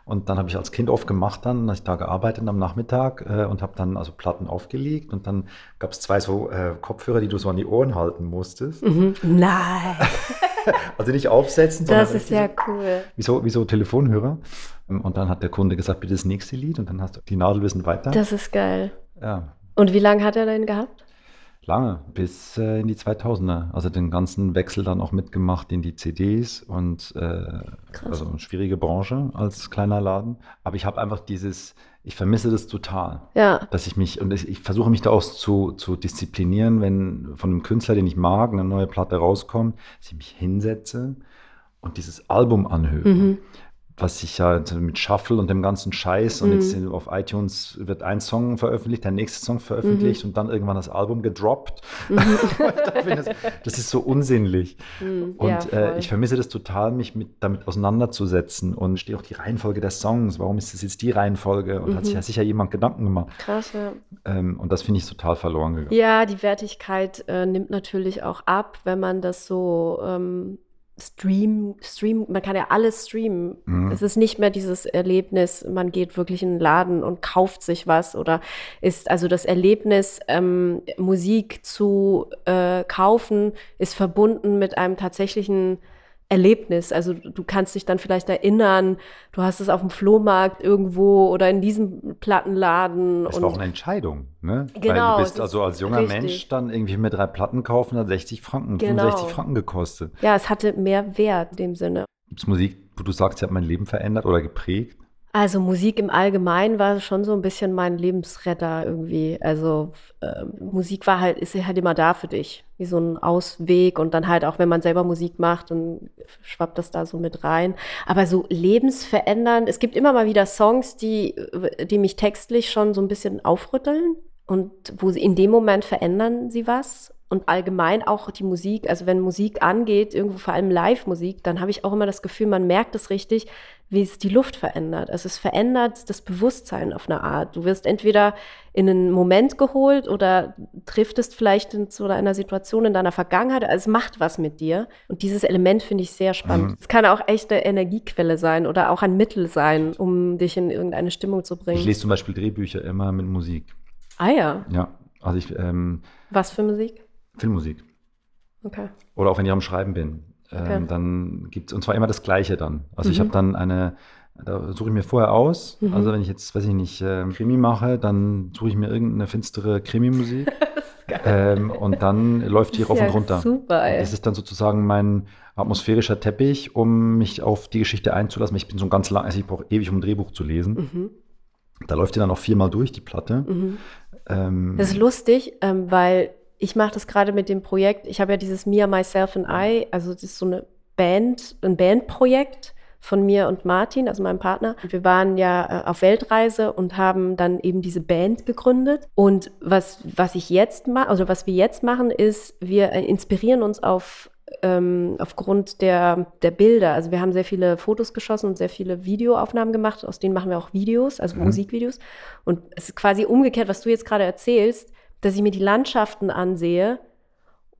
Und dann habe ich als Kind oft gemacht dann, als ich da gearbeitet am Nachmittag äh, und habe dann also Platten aufgelegt und dann gab es zwei so äh, Kopfhörer, die du so an die Ohren halten musstest. Mhm. Nein. *laughs* also nicht aufsetzen, sondern Das ist ja cool. wie so, wie so Telefonhörer. Und dann hat der Kunde gesagt, bitte das nächste Lied und dann hast du die Nadelwissen weiter. Das ist geil. ja, Und wie lange hat er denn gehabt? Lange, bis äh, in die 2000er. Also den ganzen Wechsel dann auch mitgemacht in die CDs und äh, also eine schwierige Branche als kleiner Laden. Aber ich habe einfach dieses, ich vermisse das total, Ja. dass ich mich, und ich, ich versuche mich da auch zu, zu disziplinieren, wenn von einem Künstler, den ich mag, eine neue Platte rauskommt, dass ich mich hinsetze und dieses Album anhöre. Mhm. Was ich ja mit Shuffle und dem ganzen Scheiß und Mhm. jetzt in- auf iTunes wird ein Song veröffentlicht, der nächste Song veröffentlicht Mhm. und dann irgendwann das Album gedroppt. *laughs* Finde das, das ist so unsinnlich. Mhm. Und ja, äh, ich vermisse das total, mich mit, damit auseinanderzusetzen. Und steht auch die Reihenfolge der Songs. Warum ist das jetzt die Reihenfolge? Und hat sich Mhm. ja sicher jemand Gedanken gemacht. Krass, ja. Ähm, und das finde ich total verloren gegangen. Ja, die Wertigkeit äh, nimmt natürlich auch ab, wenn man das so ähm, stream, stream, man kann ja alles streamen. Mhm. Es ist nicht mehr dieses Erlebnis, man geht wirklich in den Laden und kauft sich was oder ist also das Erlebnis, ähm, Musik zu äh, kaufen, ist verbunden mit einem tatsächlichen Erlebnis. Also du kannst dich dann vielleicht erinnern, du hast es auf dem Flohmarkt irgendwo oder in diesem Plattenladen. Das war auch eine Entscheidung, ne? Weil Genau, du es bist ist also als junger richtig. Mensch dann irgendwie mit drei Platten kaufen, hat 60 Franken, Genau. 65 Franken gekostet. Ja, es hatte mehr Wert in dem Sinne. Gibt es Musik, wo du sagst, sie hat mein Leben verändert oder geprägt? Also Musik im Allgemeinen war schon so ein bisschen mein Lebensretter irgendwie. Also äh, Musik war halt, ist halt immer da für dich, wie so ein Ausweg und dann halt auch, wenn man selber Musik macht, dann schwappt das da so mit rein. Aber so lebensverändernd, es gibt immer mal wieder Songs, die, die mich textlich schon so ein bisschen aufrütteln und wo sie in dem Moment verändern sie was. Und allgemein auch die Musik, also wenn Musik angeht, irgendwo vor allem Live-Musik, dann habe ich auch immer das Gefühl, man merkt es richtig, wie es die Luft verändert. Also es verändert das Bewusstsein auf eine Art. Du wirst entweder in einen Moment geholt oder driftest vielleicht in so einer Situation in deiner Vergangenheit. Also es macht was mit dir. Und dieses Element finde ich sehr spannend. Mhm. Es kann auch echt eine Energiequelle sein oder auch ein Mittel sein, um dich in irgendeine Stimmung zu bringen. Ich lese zum Beispiel Drehbücher immer mit Musik. ah ja, Ja, also ich, ähm, was für Musik? Filmmusik. Okay. Oder auch wenn ich am Schreiben bin. Ähm, Okay. Dann gibt es, und zwar immer das Gleiche dann. Also ich Mhm. habe dann eine, da suche ich mir vorher aus. Mhm. Also wenn ich jetzt, weiß ich nicht, äh, Krimi mache, dann suche ich mir irgendeine finstere Krimi-Musik. *laughs* ähm, und dann läuft die rauf ja und runter. Super, ey. Das ist dann sozusagen mein atmosphärischer Teppich, um mich auf die Geschichte einzulassen. Ich bin so ganz lang, also ich brauche ewig, um ein Drehbuch zu lesen. Mhm. Da läuft die dann auch viermal durch, die Platte. Mhm. Ähm, Das ist lustig, ähm, weil ich mache das gerade mit dem Projekt. Ich habe ja dieses Mia, Myself and I, also das ist so eine Band, ein Bandprojekt von mir und Martin, also meinem Partner. Wir waren ja äh, auf Weltreise und haben dann eben diese Band gegründet. Und was, was ich jetzt mache, also was wir jetzt machen, ist, wir äh, inspirieren uns auf ähm, aufgrund der, der Bilder. Also wir haben sehr viele Fotos geschossen und sehr viele Videoaufnahmen gemacht, aus denen machen wir auch Videos, also Mhm. Musikvideos. Und es ist quasi umgekehrt, was du jetzt gerade erzählst, dass ich mir die Landschaften ansehe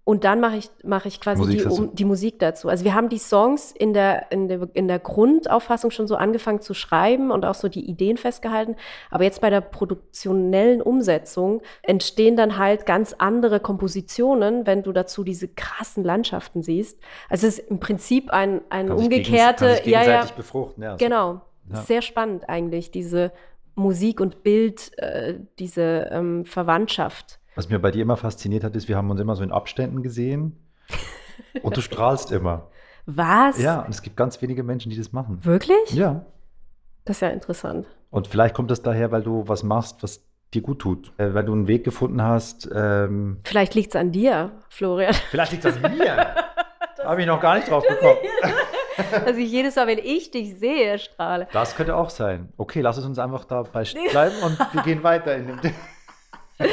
und dann mache ich, mache ich quasi Musik die, um, die Musik dazu. Also wir haben die Songs in der, in, der, in der Grundauffassung schon so angefangen zu schreiben und auch so die Ideen festgehalten. Aber jetzt bei der produktionellen Umsetzung entstehen dann halt ganz andere Kompositionen, wenn du dazu diese krassen Landschaften siehst. Also es ist im Prinzip ein, ein umgekehrte, gegens- ja, ja, befruchten. Ja. Genau. Ja. Sehr spannend eigentlich, diese Musik und Bild, äh, diese ähm, Verwandtschaft. Was mir bei dir immer fasziniert hat, ist, wir haben uns immer so in Abständen gesehen und du strahlst immer. Was? Ja, und es gibt ganz wenige Menschen, die das machen. Wirklich? Ja. Das ist ja interessant. Und vielleicht kommt das daher, weil du was machst, was dir gut tut. Äh, weil du einen Weg gefunden hast. Ähm, Vielleicht liegt es an dir, Florian. vielleicht liegt das an mir. *laughs* Habe ich noch gar nicht drauf gekommen. *laughs* Dass ich jedes Mal, wenn ich dich sehe, strahle. Das könnte auch sein. Okay, lass es uns einfach dabei *laughs* bleiben und wir gehen weiter in dem. *laughs*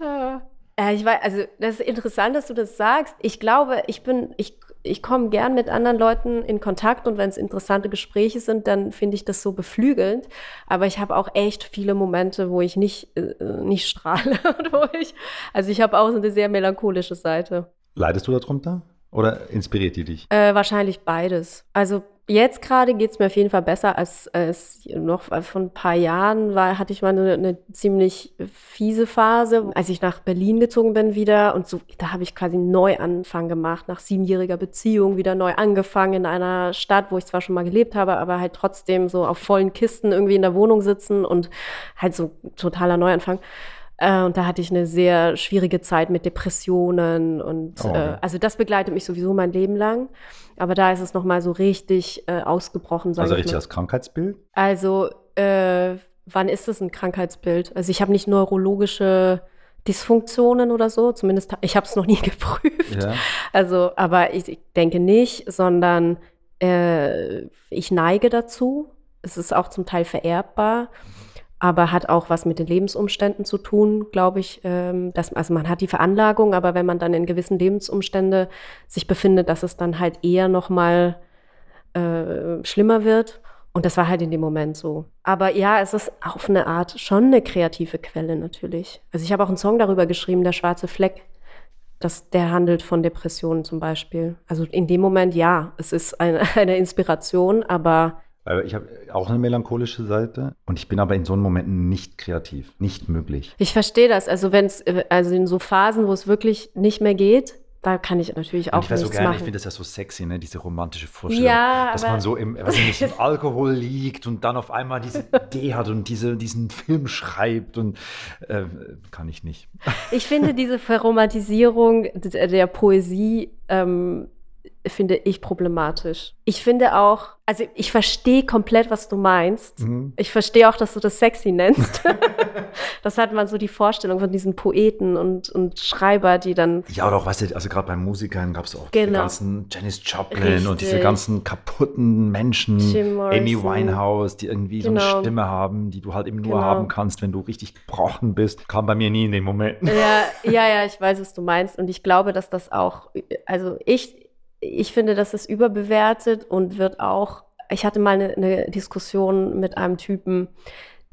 Ja. Äh, ich weiß, also das ist interessant, dass du das sagst. Ich glaube, ich bin, ich, ich komme gern mit anderen Leuten in Kontakt und wenn es interessante Gespräche sind, dann finde ich das so beflügelnd. Aber ich habe auch echt viele Momente, wo ich nicht, äh, nicht strahle und wo ich, also ich habe auch so eine sehr melancholische Seite. Leidest du darunter? Oder inspiriert die dich? Äh, wahrscheinlich beides. Also jetzt gerade geht es mir auf jeden Fall besser als, als noch vor ein paar Jahren war, hatte ich mal eine, eine, ziemlich fiese Phase, als ich nach Berlin gezogen bin wieder und so, da habe ich quasi einen Neuanfang gemacht, nach siebenjähriger Beziehung wieder neu angefangen in einer Stadt, wo ich zwar schon mal gelebt habe, aber halt trotzdem so auf vollen Kisten irgendwie in der Wohnung sitzen und halt so totaler Neuanfang. Äh, und da hatte ich eine sehr schwierige Zeit mit Depressionen und oh, okay. äh, also das begleitet mich sowieso mein Leben lang. Aber da ist es nochmal so richtig äh, ausgebrochen. Also richtig als Krankheitsbild? Also äh, wann ist es ein Krankheitsbild? Also ich habe nicht neurologische Dysfunktionen oder so, zumindest ich habe es noch nie *laughs* geprüft. Ja. Also, aber ich, ich denke nicht, sondern äh, ich neige dazu. Es ist auch zum Teil vererbbar aber hat auch was mit den Lebensumständen zu tun, glaube ich. Ähm, dass, also man hat die Veranlagung, aber wenn man dann in gewissen Lebensumständen sich befindet, dass es dann halt eher noch mal äh, schlimmer wird. Und das war halt in dem Moment so. Aber ja, es ist auf eine Art schon eine kreative Quelle natürlich. Also ich habe auch einen Song darüber geschrieben, der schwarze Fleck. Das, der handelt von Depressionen zum Beispiel. Also in dem Moment ja, es ist eine, *laughs* eine Inspiration, aber ich habe auch eine melancholische Seite und ich bin aber in so Momenten nicht kreativ, nicht möglich. Ich verstehe das. Also wenn es, also in so Phasen, wo es wirklich nicht mehr geht, da kann ich natürlich auch und ich nichts so gerne, machen. Ich finde das ja so sexy, ne? diese romantische Vorstellung, ja, dass man so im, weiß nicht, im *laughs* Alkohol liegt und dann auf einmal diese Idee hat und diese, diesen Film schreibt und äh, kann ich nicht. Ich finde diese Verromantisierung der Poesie ähm, finde ich problematisch. Ich finde auch, also ich verstehe komplett, was du meinst. Mhm. Ich verstehe auch, dass du das sexy nennst. *laughs* das hat man so die Vorstellung von diesen Poeten und, und Schreiber, die dann. Ja, oder auch, weißt du, also gerade bei Musikern gab es auch genau. die ganzen Janis Joplin Richtig. und diese ganzen kaputten Menschen, Amy Winehouse, die irgendwie genau. so eine genau. Stimme haben, die du halt eben nur genau. haben kannst, wenn du richtig gebrochen bist. Kam bei mir nie in den Momenten. Ja, *laughs* ja, ja, ich weiß, was du meinst. Und ich glaube, dass das auch, also ich, ich finde, das ist überbewertet und wird auch, ich hatte mal eine, eine Diskussion mit einem Typen,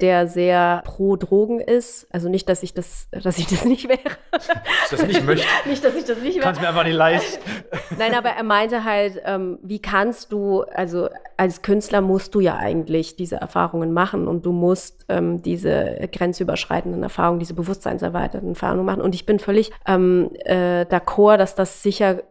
der sehr pro Drogen ist. Also nicht, dass ich das, *laughs* dass ich das nicht wäre. Dass ich das nicht möchte. *laughs* nicht, dass ich das nicht wäre. Kannst mir einfach nicht leisten. *laughs* Nein, aber er meinte halt, ähm, wie kannst du, also als Künstler musst du ja eigentlich diese Erfahrungen machen und du musst ähm, diese grenzüberschreitenden Erfahrungen, diese bewusstseinserweiterten Erfahrungen machen. Und ich bin völlig ähm, äh, d'accord, dass das sicher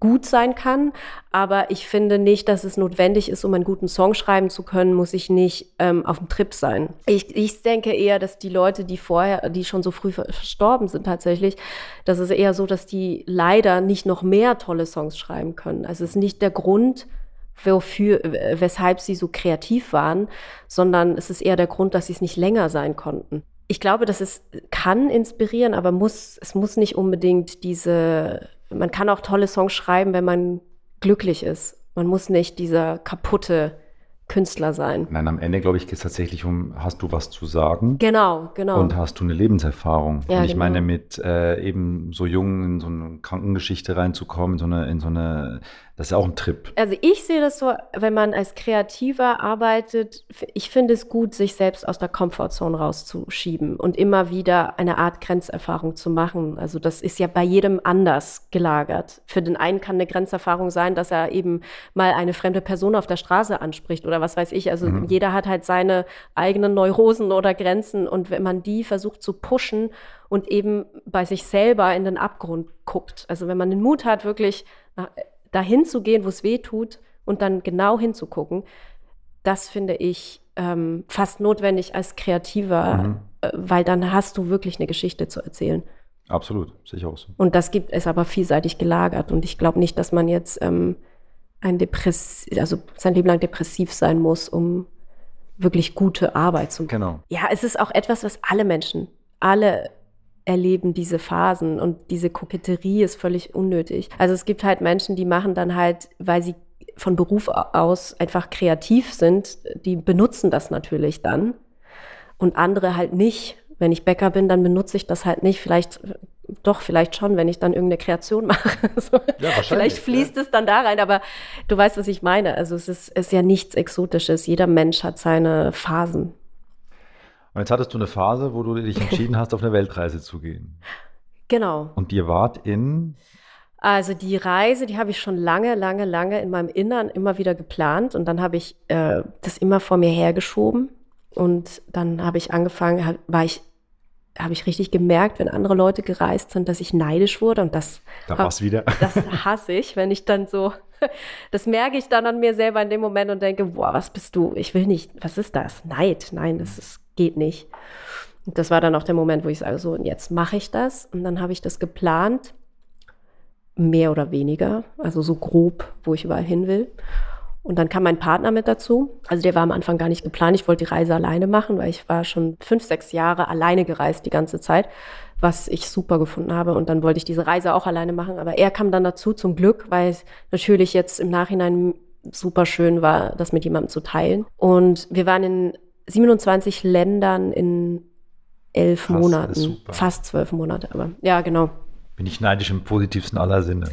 gut sein kann, aber ich finde nicht, dass es notwendig ist, um einen guten Song schreiben zu können, muss ich nicht ähm, auf dem Trip sein. Ich, ich denke eher, dass die Leute, die vorher, die schon so früh verstorben sind tatsächlich, das ist eher so, dass die leider nicht noch mehr tolle Songs schreiben können. Also es ist nicht der Grund, wofür, weshalb sie so kreativ waren, sondern es ist eher der Grund, dass sie es nicht länger sein konnten. Ich glaube, dass es kann inspirieren, aber muss, es muss nicht unbedingt diese man kann auch tolle Songs schreiben, wenn man glücklich ist. Man muss nicht dieser kaputte Künstler sein. Nein, am Ende, glaube ich, geht es tatsächlich um, hast du was zu sagen? Genau, genau. Und hast du eine Lebenserfahrung? Ja, und ich genau. meine, mit äh, eben so jung in so eine Krankengeschichte reinzukommen, in so eine, in so eine das ist ja auch ein Trip. Also ich sehe das so, wenn man als Kreativer arbeitet, ich finde es gut, sich selbst aus der Komfortzone rauszuschieben und immer wieder eine Art Grenzerfahrung zu machen. Also das ist ja bei jedem anders gelagert. Für den einen kann eine Grenzerfahrung sein, dass er eben mal eine fremde Person auf der Straße anspricht oder was weiß ich. Also mhm. jeder hat halt seine eigenen Neurosen oder Grenzen und wenn man die versucht zu pushen und eben bei sich selber in den Abgrund guckt. Also wenn man den Mut hat, wirklich dahin zu gehen, wo es weh tut und dann genau hinzugucken, das finde ich ähm, fast notwendig als Kreativer, mhm. äh, weil dann hast du wirklich eine Geschichte zu erzählen. Absolut, sicher auch so. Und das gibt es aber vielseitig gelagert und ich glaube nicht, dass man jetzt ähm, ein Depress also sein Leben lang depressiv sein muss, um wirklich gute Arbeit zu machen. Genau. Ja, es ist auch etwas, was alle Menschen, alle erleben diese Phasen und diese Koketterie ist völlig unnötig. Also es gibt halt Menschen, die machen dann halt, weil sie von Beruf aus einfach kreativ sind, die benutzen das natürlich dann und andere halt nicht. Wenn ich Bäcker bin, dann benutze ich das halt nicht. Vielleicht doch, vielleicht schon, wenn ich dann irgendeine Kreation *laughs* mache. so. ja, vielleicht fließt ja. es dann da rein, aber du weißt, was ich meine. Also es ist, ist ja nichts Exotisches. Jeder Mensch hat seine Phasen. Und jetzt hattest du eine Phase, wo du dich entschieden hast, auf eine Weltreise zu gehen. Genau. Und ihr wart in Also die Reise, die habe ich schon lange, lange, lange in meinem Innern immer wieder geplant und dann habe ich äh, das immer vor mir hergeschoben und dann habe ich angefangen, war ich habe ich richtig gemerkt, wenn andere Leute gereist sind, dass ich neidisch wurde und das da war's wieder. *laughs* Das hasse ich, wenn ich dann so *laughs* das merke ich dann an mir selber in dem Moment und denke, boah, was bist du? Ich will nicht, was ist das? Neid, nein, das ist, geht nicht. Und das war dann auch der Moment, wo ich sage, so, und jetzt mache ich das. Und dann habe ich das geplant, mehr oder weniger, also so grob, wo ich überall hin will. Und dann kam mein Partner mit dazu. Also der war am Anfang gar nicht geplant. Ich wollte die Reise alleine machen, weil ich war schon fünf, sechs Jahre alleine gereist die ganze Zeit, was ich super gefunden habe. Und dann wollte ich diese Reise auch alleine machen. Aber er kam dann dazu zum Glück, weil es natürlich jetzt im Nachhinein super schön war, das mit jemandem zu teilen. Und wir waren in 27 Ländern in elf Krass, Monaten, fast zwölf Monate, aber ja, genau. Bin ich neidisch im positivsten aller Sinne.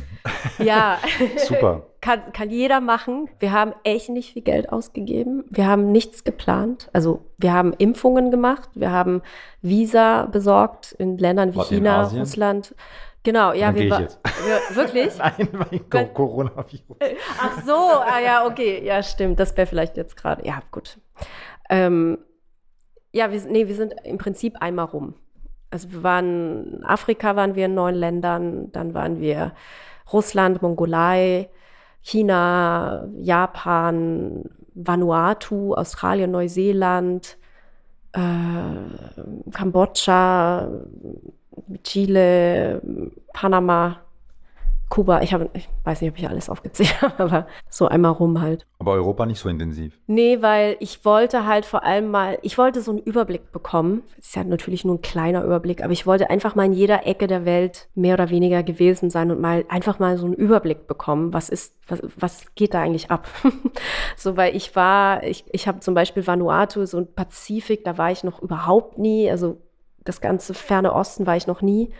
Ja, *laughs* super. kann, kann jeder machen. Wir haben echt nicht viel Geld ausgegeben. Wir haben nichts geplant. Also wir haben Impfungen gemacht, wir haben Visa besorgt in Ländern wie Wart China, Russland. Genau, ja, wir waren. Wirklich? *laughs* Nein, mein Coronavirus. Ach so, ah ja, okay, ja, stimmt. Das wäre vielleicht jetzt gerade. Ja, gut. Ähm, ja, wir, nee, wir sind im Prinzip einmal rum. Also wir waren, in Afrika waren wir in neun Ländern, dann waren wir Russland, Mongolei, China, Japan, Vanuatu, Australien, Neuseeland, äh, Kambodscha, Chile, Panama, Kuba, ich, habe, ich weiß nicht, ob ich alles aufgezählt *laughs* habe, aber so einmal rum halt. Aber Europa nicht so intensiv? Nee, weil ich wollte halt vor allem mal, ich wollte so einen Überblick bekommen. Das ist ja natürlich nur ein kleiner Überblick, aber ich wollte einfach mal in jeder Ecke der Welt mehr oder weniger gewesen sein und mal einfach mal so einen Überblick bekommen. Was ist, was, was geht da eigentlich ab? *laughs* so, weil ich war, ich, ich habe zum Beispiel Vanuatu, so ein Pazifik, da war ich noch überhaupt nie. Also das ganze ferne Osten war ich noch nie.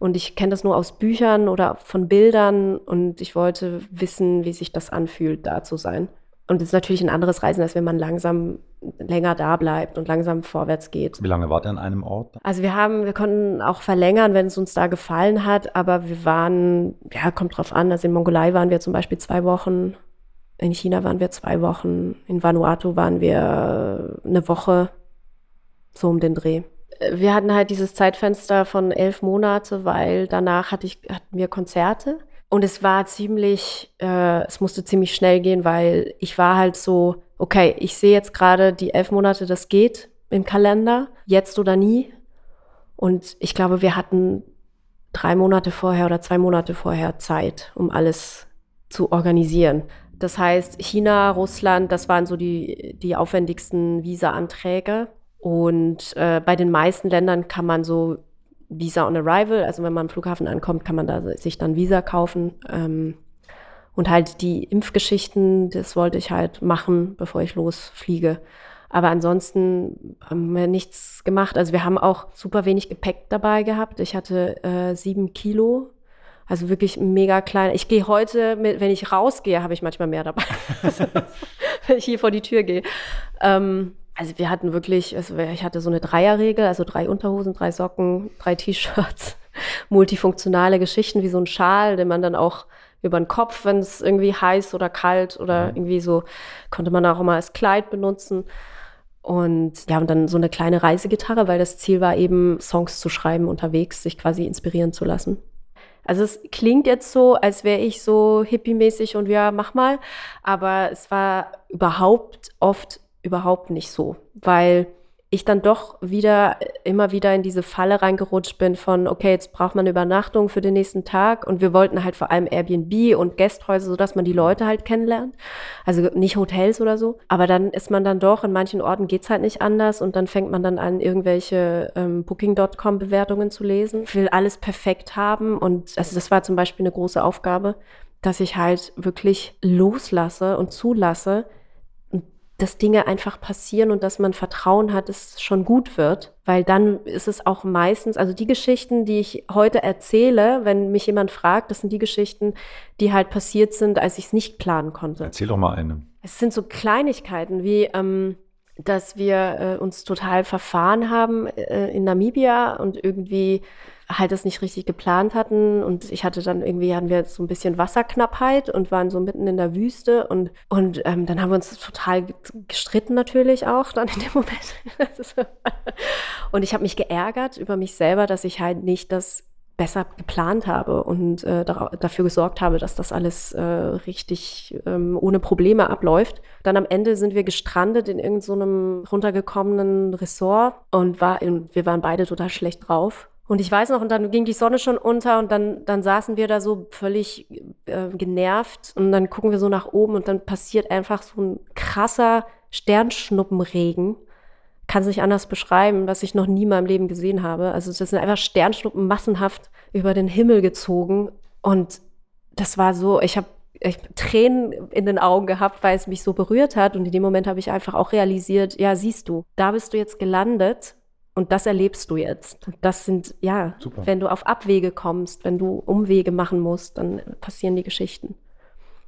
Und ich kenne das nur aus Büchern oder von Bildern und ich wollte wissen, wie sich das anfühlt, da zu sein. Und es ist natürlich ein anderes Reisen, als wenn man langsam länger da bleibt und langsam vorwärts geht. Wie lange wart ihr an einem Ort? Also wir haben, wir konnten auch verlängern, wenn es uns da gefallen hat, aber wir waren, ja, kommt drauf an. Also in Mongolei waren wir zum Beispiel zwei Wochen, in China waren wir zwei Wochen, in Vanuatu waren wir eine Woche, so um den Dreh wir hatten halt dieses Zeitfenster von elf Monate, weil danach hatte ich, hatten wir Konzerte. Und es war ziemlich, äh, es musste ziemlich schnell gehen, weil ich war halt so, okay, ich sehe jetzt gerade die elf Monate, das geht im Kalender, jetzt oder nie. Und ich glaube, wir hatten drei Monate vorher oder zwei Monate vorher Zeit, um alles zu organisieren. Das heißt, China, Russland, das waren so die, die aufwendigsten Visa-Anträge. Und äh, bei den meisten Ländern kann man so Visa on Arrival, also wenn man am Flughafen ankommt, kann man da sich dann Visa kaufen. Ähm, und halt die Impfgeschichten, das wollte ich halt machen, bevor ich losfliege. Aber ansonsten haben wir nichts gemacht. Also wir haben auch super wenig Gepäck dabei gehabt. Ich hatte äh, sieben Kilo. Also wirklich mega klein. Ich gehe heute, mit, wenn ich rausgehe, habe ich manchmal mehr dabei. *laughs* wenn ich hier vor die Tür gehe. Ähm, also wir hatten wirklich, also ich hatte so eine Dreierregel, also drei Unterhosen, drei Socken, drei T-Shirts, *laughs* multifunktionale Geschichten wie so ein Schal, den man dann auch über den Kopf, wenn es irgendwie heiß oder kalt oder mhm. irgendwie so, konnte man auch immer als Kleid benutzen. Und ja, und dann so eine kleine Reisegitarre, weil das Ziel war eben, Songs zu schreiben unterwegs, sich quasi inspirieren zu lassen. Also es klingt jetzt so, als wäre ich so hippie-mäßig und ja, mach mal. Aber es war überhaupt oft überhaupt nicht so, weil ich dann doch wieder immer wieder in diese Falle reingerutscht bin von, okay, jetzt braucht man Übernachtung für den nächsten Tag und wir wollten halt vor allem Airbnb und Gästhäuser, sodass man die Leute halt kennenlernt. Also nicht Hotels oder so. Aber dann ist man dann doch, in manchen Orten geht's halt nicht anders und dann fängt man dann an, irgendwelche ähm, Booking.com-Bewertungen zu lesen. Ich will alles perfekt haben und also das war zum Beispiel eine große Aufgabe, dass ich halt wirklich loslasse und zulasse, dass Dinge einfach passieren und dass man Vertrauen hat, dass es schon gut wird. Weil dann ist es auch meistens, also die Geschichten, die ich heute erzähle, wenn mich jemand fragt, das sind die Geschichten, die halt passiert sind, als ich es nicht planen konnte. Erzähl doch mal eine. Es sind so Kleinigkeiten wie, ähm, dass wir äh, uns total verfahren haben äh, in Namibia und irgendwie halt das nicht richtig geplant hatten und ich hatte dann irgendwie, hatten wir so ein bisschen Wasserknappheit und waren so mitten in der Wüste und, und ähm, dann haben wir uns total gestritten natürlich auch dann in dem *laughs* Moment. und ich habe mich geärgert über mich selber, dass ich halt nicht das besser geplant habe und äh, dafür gesorgt habe, dass das alles äh, richtig ähm, ohne Probleme abläuft. Dann am Ende sind wir gestrandet in irgendeinem so runtergekommenen Ressort und war in, wir waren beide total schlecht drauf. Und ich weiß noch, und dann ging die Sonne schon unter und dann, dann saßen wir da so völlig äh, genervt. Und dann gucken wir so nach oben und dann passiert einfach so ein krasser Sternschnuppenregen. Kann es nicht anders beschreiben, was ich noch nie in meinem Leben gesehen habe. Also das sind einfach Sternschnuppen massenhaft über den Himmel gezogen. Und das war so, ich habe ich Tränen in den Augen gehabt, weil es mich so berührt hat. Und in dem Moment habe ich einfach auch realisiert, ja, siehst du, da bist du jetzt gelandet und das erlebst du jetzt. Das sind, ja, Super. wenn du auf Abwege kommst, wenn du Umwege machen musst, dann passieren die Geschichten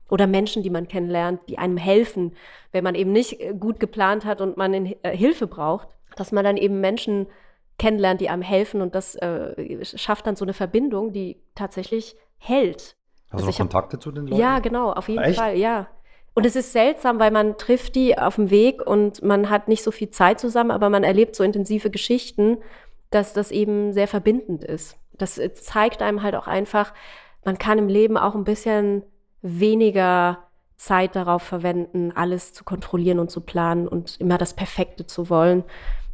oder Menschen, die man kennenlernt, die einem helfen, wenn man eben nicht äh, gut geplant hat und man in, äh, Hilfe braucht, dass man dann eben Menschen kennenlernt, die einem helfen und das äh, schafft dann so eine Verbindung, die tatsächlich hält. Hast also du noch Kontakte hab, zu den Leuten? Ja, genau, auf jeden Echt? Fall, ja. Und es ist seltsam, weil man trifft die auf dem Weg und man hat nicht so viel Zeit zusammen, aber man erlebt so intensive Geschichten, dass das eben sehr verbindend ist. Das äh, zeigt einem halt auch einfach, man kann im Leben auch ein bisschen weniger Zeit darauf verwenden, alles zu kontrollieren und zu planen und immer das Perfekte zu wollen.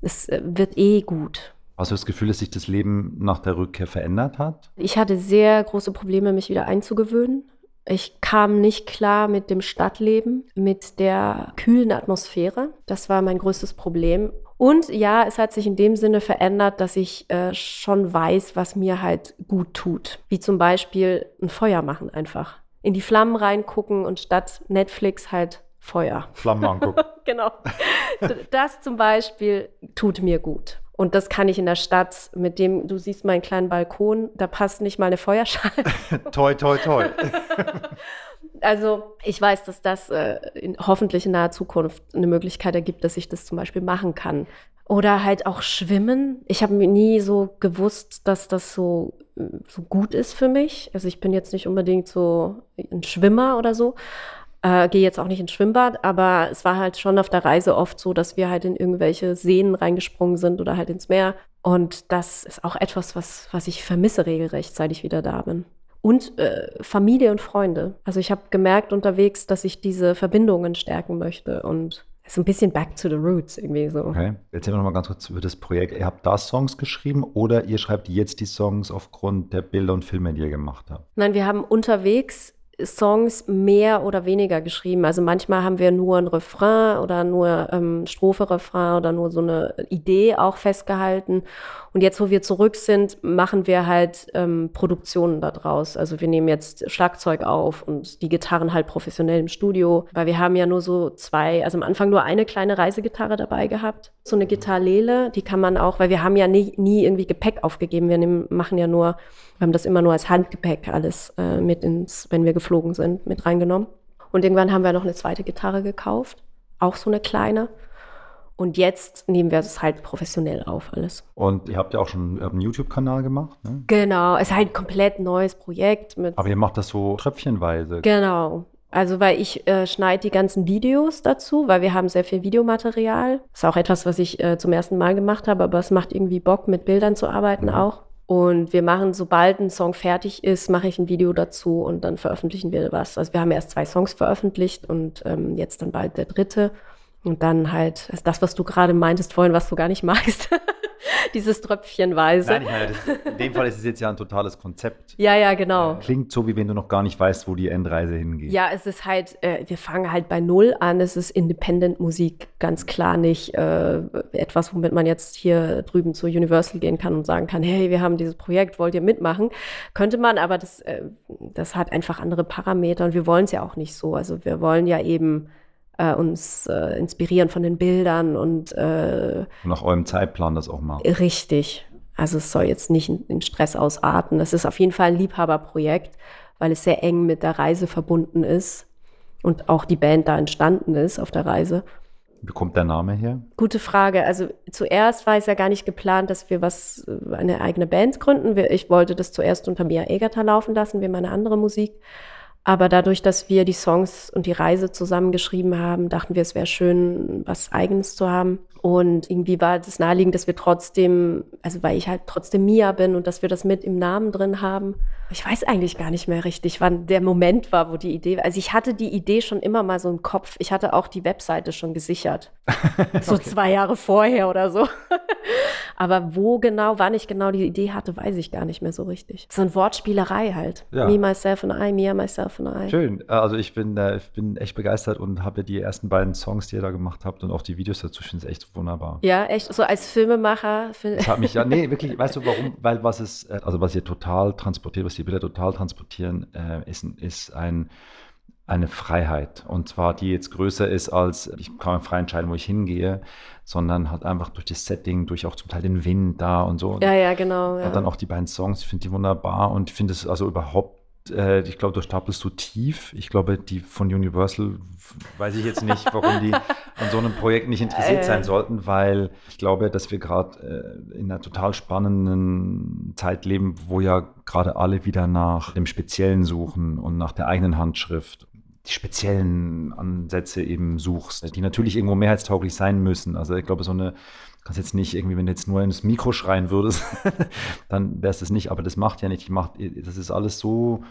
Es äh, wird eh gut. Hast du das Gefühl, dass sich das Leben nach der Rückkehr verändert hat? Ich hatte sehr große Probleme, mich wieder einzugewöhnen. Ich kam nicht klar mit dem Stadtleben, mit der kühlen Atmosphäre. Das war mein größtes Problem. Und ja, es hat sich in dem Sinne verändert, dass ich äh, schon weiß, was mir halt gut tut. Wie zum Beispiel ein Feuer machen einfach in die Flammen reingucken und statt Netflix halt Feuer. Flammen angucken. *laughs* genau. Das zum Beispiel tut mir gut. Und das kann ich in der Stadt mit dem, du siehst meinen kleinen Balkon, da passt nicht mal eine Feuerschale. *laughs* toi, toi, toi. *laughs* also ich weiß, dass das äh, in, hoffentlich in naher Zukunft eine Möglichkeit ergibt, dass ich das zum Beispiel machen kann. Oder halt auch schwimmen. Ich habe nie so gewusst, dass das so, so gut ist für mich. Also ich bin jetzt nicht unbedingt so ein Schwimmer oder so. Äh, Gehe jetzt auch nicht ins Schwimmbad, aber es war halt schon auf der Reise oft so, dass wir halt in irgendwelche Seen reingesprungen sind oder halt ins Meer. Und das ist auch etwas, was, was ich vermisse regelrecht, seit ich wieder da bin. Und äh, Familie und Freunde. Also ich habe gemerkt unterwegs, dass ich diese Verbindungen stärken möchte und so ein bisschen back to the roots irgendwie so. Okay. Erzähl noch mal ganz kurz über das Projekt. Ihr habt da Songs geschrieben oder ihr schreibt jetzt die Songs aufgrund der Bilder und Filme, die ihr gemacht habt? Nein, wir haben unterwegs Songs mehr oder weniger geschrieben. Also manchmal haben wir nur ein Refrain oder nur ähm, Strophe, Refrain oder nur so eine Idee auch festgehalten. Und jetzt, wo wir zurück sind, machen wir halt ähm, Produktionen daraus. Also wir nehmen jetzt Schlagzeug auf und die Gitarren halt professionell im Studio, weil wir haben ja nur so zwei, also am Anfang nur eine kleine Reisegitarre dabei gehabt. So eine Gitarrele, die kann man auch, weil wir haben ja nie, nie irgendwie Gepäck aufgegeben. Wir nehmen, machen ja nur wir haben das immer nur als Handgepäck alles äh, mit ins, wenn wir geflogen sind, mit reingenommen. Und irgendwann haben wir noch eine zweite Gitarre gekauft, auch so eine kleine. Und jetzt nehmen wir es halt professionell auf alles. Und ihr habt ja auch schon einen YouTube-Kanal gemacht, ne? Genau, es ist halt ein komplett neues Projekt. Aber ihr macht das so tröpfchenweise. Genau. Also weil ich äh, schneide die ganzen Videos dazu, weil wir haben sehr viel Videomaterial. Das ist auch etwas, was ich äh, zum ersten Mal gemacht habe, aber es macht irgendwie Bock, mit Bildern zu arbeiten mhm. auch. Und wir machen, sobald ein Song fertig ist, mache ich ein Video dazu und dann veröffentlichen wir was. Also wir haben erst zwei Songs veröffentlicht und ähm, jetzt dann bald der dritte. Und dann halt das, was du gerade meintest vorhin, was du gar nicht *laughs* magst. *laughs* Dieses Tröpfchenweise. Nein, meine, das, in dem Fall ist es jetzt ja ein totales Konzept. Ja, ja, genau. Klingt so, wie wenn du noch gar nicht weißt, wo die Endreise hingeht. Ja, es ist halt, äh, wir fangen halt bei Null an. Es ist Independent-Musik, ganz klar nicht äh, etwas, womit man jetzt hier drüben zu Universal gehen kann und sagen kann, hey, wir haben dieses Projekt, wollt ihr mitmachen? Könnte man, aber das, äh, das hat einfach andere Parameter und wir wollen es ja auch nicht so. Also wir wollen ja eben äh, uns äh, inspirieren von den Bildern und äh, nach eurem Zeitplan das auch machen. Richtig. Also es soll jetzt nicht in, in Stress ausarten. Es ist auf jeden Fall ein Liebhaberprojekt, weil es sehr eng mit der Reise verbunden ist und auch die Band da entstanden ist auf der Reise. Wie kommt der Name her? Gute Frage. Also zuerst war es ja gar nicht geplant, dass wir was, äh, eine eigene Band gründen. Ich wollte das zuerst unter Mia Egerter laufen lassen, wie meine andere Musik. Aber dadurch, dass wir die Songs und die Reise zusammengeschrieben haben, dachten wir, es wäre schön, was Eigenes zu haben. Und irgendwie war das naheliegend, dass wir trotzdem, also weil ich halt trotzdem Mia bin und dass wir das mit im Namen drin haben. Ich weiß eigentlich gar nicht mehr richtig, wann der Moment war, wo die Idee war. Also ich hatte die Idee schon immer mal so im Kopf. Ich hatte auch die Webseite schon gesichert. *laughs* so okay. zwei Jahre vorher oder so. *laughs* Aber wo genau, wann ich genau die Idee hatte, weiß ich gar nicht mehr so richtig. So eine Wortspielerei halt. Ja. Me, myself and I, Mia, myself and I. Schön. Also ich bin, äh, ich bin echt begeistert und habe die ersten beiden Songs, die ihr da gemacht habt und auch die Videos dazu, ich finde es echt wunderbar. Ja, echt, so als Filmemacher. Das hat mich ja, nee, wirklich, weißt du warum? *laughs* Weil was es, äh, also was ihr total transportiert, was die Bilder total transportieren, äh, ist, ist ein, eine Freiheit. Und zwar, die jetzt größer ist als, ich kann mir frei entscheiden, wo ich hingehe, sondern halt einfach durch das Setting, durch auch zum Teil den Wind da und so. Ja, ja, genau. Ja. Und dann auch die beiden Songs, ich finde die wunderbar und finde es also überhaupt äh, ich glaube, du stapelst so tief. Ich glaube, die von Universal, weiß ich jetzt nicht, warum die *laughs* an so einem Projekt nicht interessiert sein sollten, weil ich glaube, dass wir gerade äh, in einer total spannenden Zeit leben, wo ja gerade alle wieder nach dem Speziellen suchen und nach der eigenen Handschrift die speziellen Ansätze eben suchst, die natürlich irgendwo mehrheitstauglich sein müssen. Also ich glaube, so eine kannst jetzt nicht irgendwie, wenn du jetzt nur ins Mikro schreien würdest, *laughs* dann wäre es das nicht. Aber das macht ja nicht. Ich mach, das ist alles so,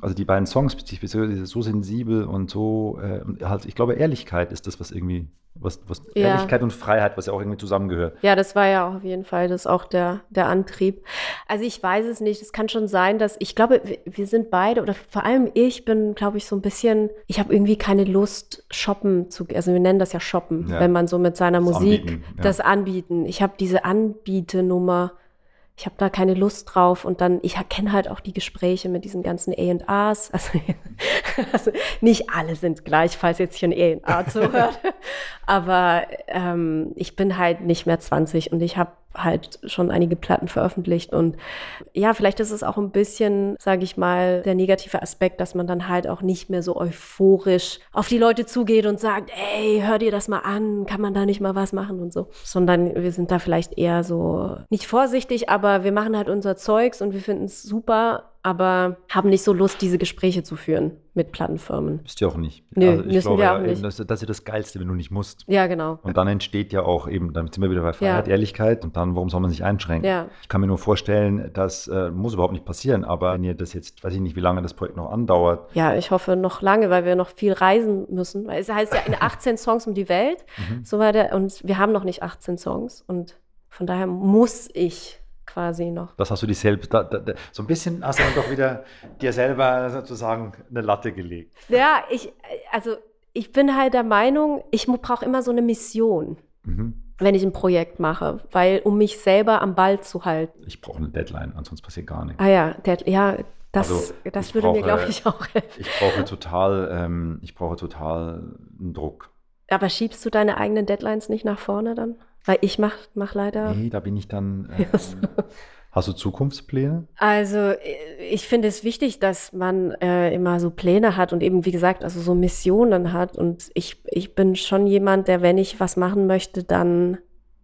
also die beiden Songs, beziehungsweise so sensibel und so, äh, halt, ich glaube, Ehrlichkeit ist das, was irgendwie was, was ja. Ehrlichkeit und Freiheit, was ja auch irgendwie zusammengehört. Ja, das war ja auch auf jeden Fall das auch der, der Antrieb. Also ich weiß es nicht. Es kann schon sein, dass ich glaube, wir, sind beide oder vor allem ich bin, glaube ich, so ein bisschen, ich habe irgendwie keine Lust, shoppen zu, also wir nennen das ja shoppen, ja. wenn man so mit seiner das Musik anbieten, ja. das anbieten. Ich habe diese Anbietenummer ich habe da keine Lust drauf und dann, ich kenne halt auch die Gespräche mit diesen ganzen A&Rs. *laughs* Also, also, nicht alle sind gleich, falls jetzt hier ein A&R zuhört. *laughs* Aber ähm, ich bin halt nicht mehr 20 und ich habe halt schon einige Platten veröffentlicht. Und ja, vielleicht ist es auch ein bisschen, sage ich mal, der negative Aspekt, dass man dann halt auch nicht mehr so euphorisch auf die Leute zugeht und sagt, ey, hör dir das mal an, kann man da nicht mal was machen und so. Sondern wir sind da vielleicht eher so nicht vorsichtig, aber wir machen halt unser Zeugs und wir finden es super aber haben nicht so Lust, diese Gespräche zu führen mit Plattenfirmen. Ist ja auch nicht. Nö, also ich glaube, wir auch nicht. Das, das, ist das Geilste, wenn du nicht musst. Ja, genau. Und dann entsteht ja auch eben, dann sind wir wieder bei Freiheit, ja. Ehrlichkeit und dann, warum soll man sich einschränken? Ja. Ich kann mir nur vorstellen, das äh, muss überhaupt nicht passieren, aber wenn ihr das jetzt, weiß ich nicht, wie lange das Projekt noch andauert. Ja, ich hoffe noch lange, weil wir noch viel reisen müssen. Weil es heißt ja in *laughs* 18 Songs um die Welt, mhm. so weiter. Und wir haben noch nicht 18 Songs und von daher muss ich quasi noch. Das hast du dich selbst, da, da, so ein bisschen hast du dann doch wieder dir selber sozusagen eine Latte gelegt. Ja, ich, also ich bin halt der Meinung, ich brauche immer so eine Mission. Mhm. Wenn ich ein Projekt mache, weil um mich selber am Ball zu halten. Ich brauche eine Deadline, ansonsten passiert gar nichts. Ah ja, Dead, ja, das, also das würde brauche, mir, glaube ich, auch helfen. Ich brauche total, ähm, ich brauche total einen Druck. Aber schiebst du deine eigenen Deadlines nicht nach vorne dann? Weil ich mach, mach leider. Nee, da bin ich dann. *laughs* Ähm, hast du Zukunftspläne? Also ich finde es wichtig, dass man äh, immer so Pläne hat und eben, wie gesagt, also so Missionen hat. Und ich, ich bin schon jemand, der, wenn ich was machen möchte, dann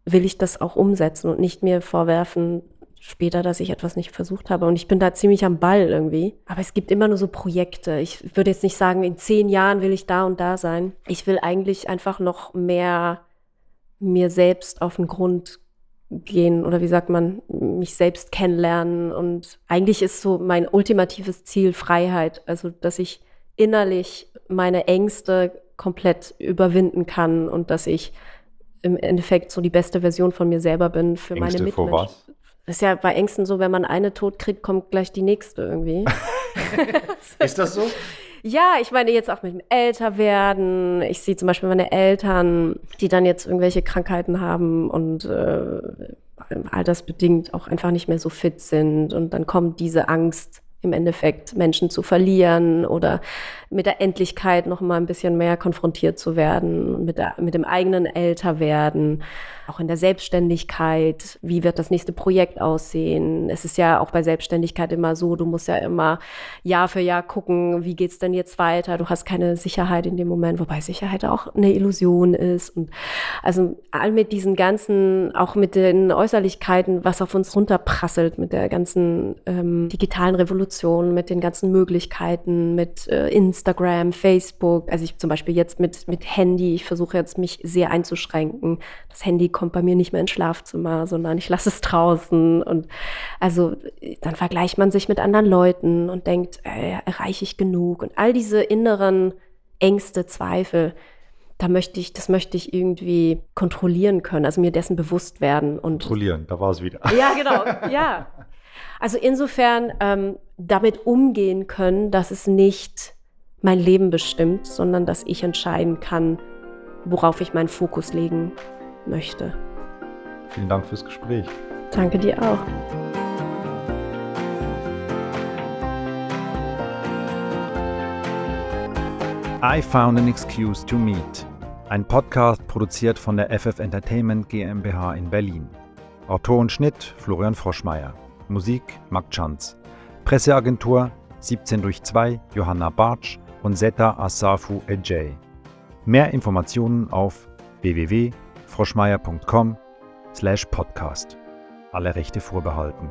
will ich das auch umsetzen und nicht mir vorwerfen, später, dass ich etwas nicht versucht habe. Und ich bin da ziemlich am Ball irgendwie. Aber es gibt immer nur so Projekte. Ich würde jetzt nicht sagen, in zehn Jahren will ich da und da sein. Ich will eigentlich einfach noch mehr mir selbst auf den Grund gehen oder wie sagt man, mich selbst kennenlernen. Und eigentlich ist so mein ultimatives Ziel Freiheit. Also, dass ich innerlich meine Ängste komplett überwinden kann und dass ich im Endeffekt so die beste Version von mir selber bin für Ängste meine Mitmenschen. Vor was? Das ist ja bei Ängsten so, wenn man eine tot kriegt, kommt gleich die nächste irgendwie. *laughs* *laughs* ist das so? Ja, ich meine jetzt auch mit dem Älterwerden. Ich sehe zum Beispiel meine Eltern, die dann jetzt irgendwelche Krankheiten haben und äh, altersbedingt auch einfach nicht mehr so fit sind. Und dann kommt diese Angst im Endeffekt Menschen zu verlieren oder mit der Endlichkeit noch mal ein bisschen mehr konfrontiert zu werden, mit, der, mit dem eigenen Älterwerden, auch in der Selbstständigkeit. Wie wird das nächste Projekt aussehen? Es ist ja auch bei Selbstständigkeit immer so, du musst ja immer Jahr für Jahr gucken, wie geht's denn jetzt weiter? Du hast keine Sicherheit in dem Moment, wobei Sicherheit auch eine Illusion ist. Und also all mit diesen ganzen, auch mit den Äußerlichkeiten, was auf uns runterprasselt, mit der ganzen ähm, digitalen Revolution, mit den ganzen Möglichkeiten, mit äh, Instagram, Facebook. Also ich zum Beispiel jetzt mit, mit Handy, ich versuche jetzt mich sehr einzuschränken. Das Handy kommt bei mir nicht mehr ins Schlafzimmer, sondern ich lasse es *laughs* draußen. Und also dann vergleicht man sich mit anderen Leuten und denkt, äh, erreiche ich genug? Und all diese inneren Ängste, Zweifel, da möchte ich, das möchte ich irgendwie kontrollieren können, also mir dessen bewusst werden. Und kontrollieren, da war es wieder. Ja, genau, ja. *laughs* Also insofern ähm, damit umgehen können, dass es nicht mein Leben bestimmt, sondern dass ich entscheiden kann, worauf ich meinen Fokus legen möchte. Vielen Dank fürs Gespräch. Danke dir auch. I Found an Excuse to Meet. Ein Podcast produziert von der FF Entertainment GmbH in Berlin. Autor und Schnitt Florian Froschmeier. Musik Marc Chanz. Presseagentur 17 durch 2 Johanna Bartsch und Zeta Asafu Ejay. Mehr Informationen auf www.froschmeier.com slash podcast. Alle Rechte vorbehalten.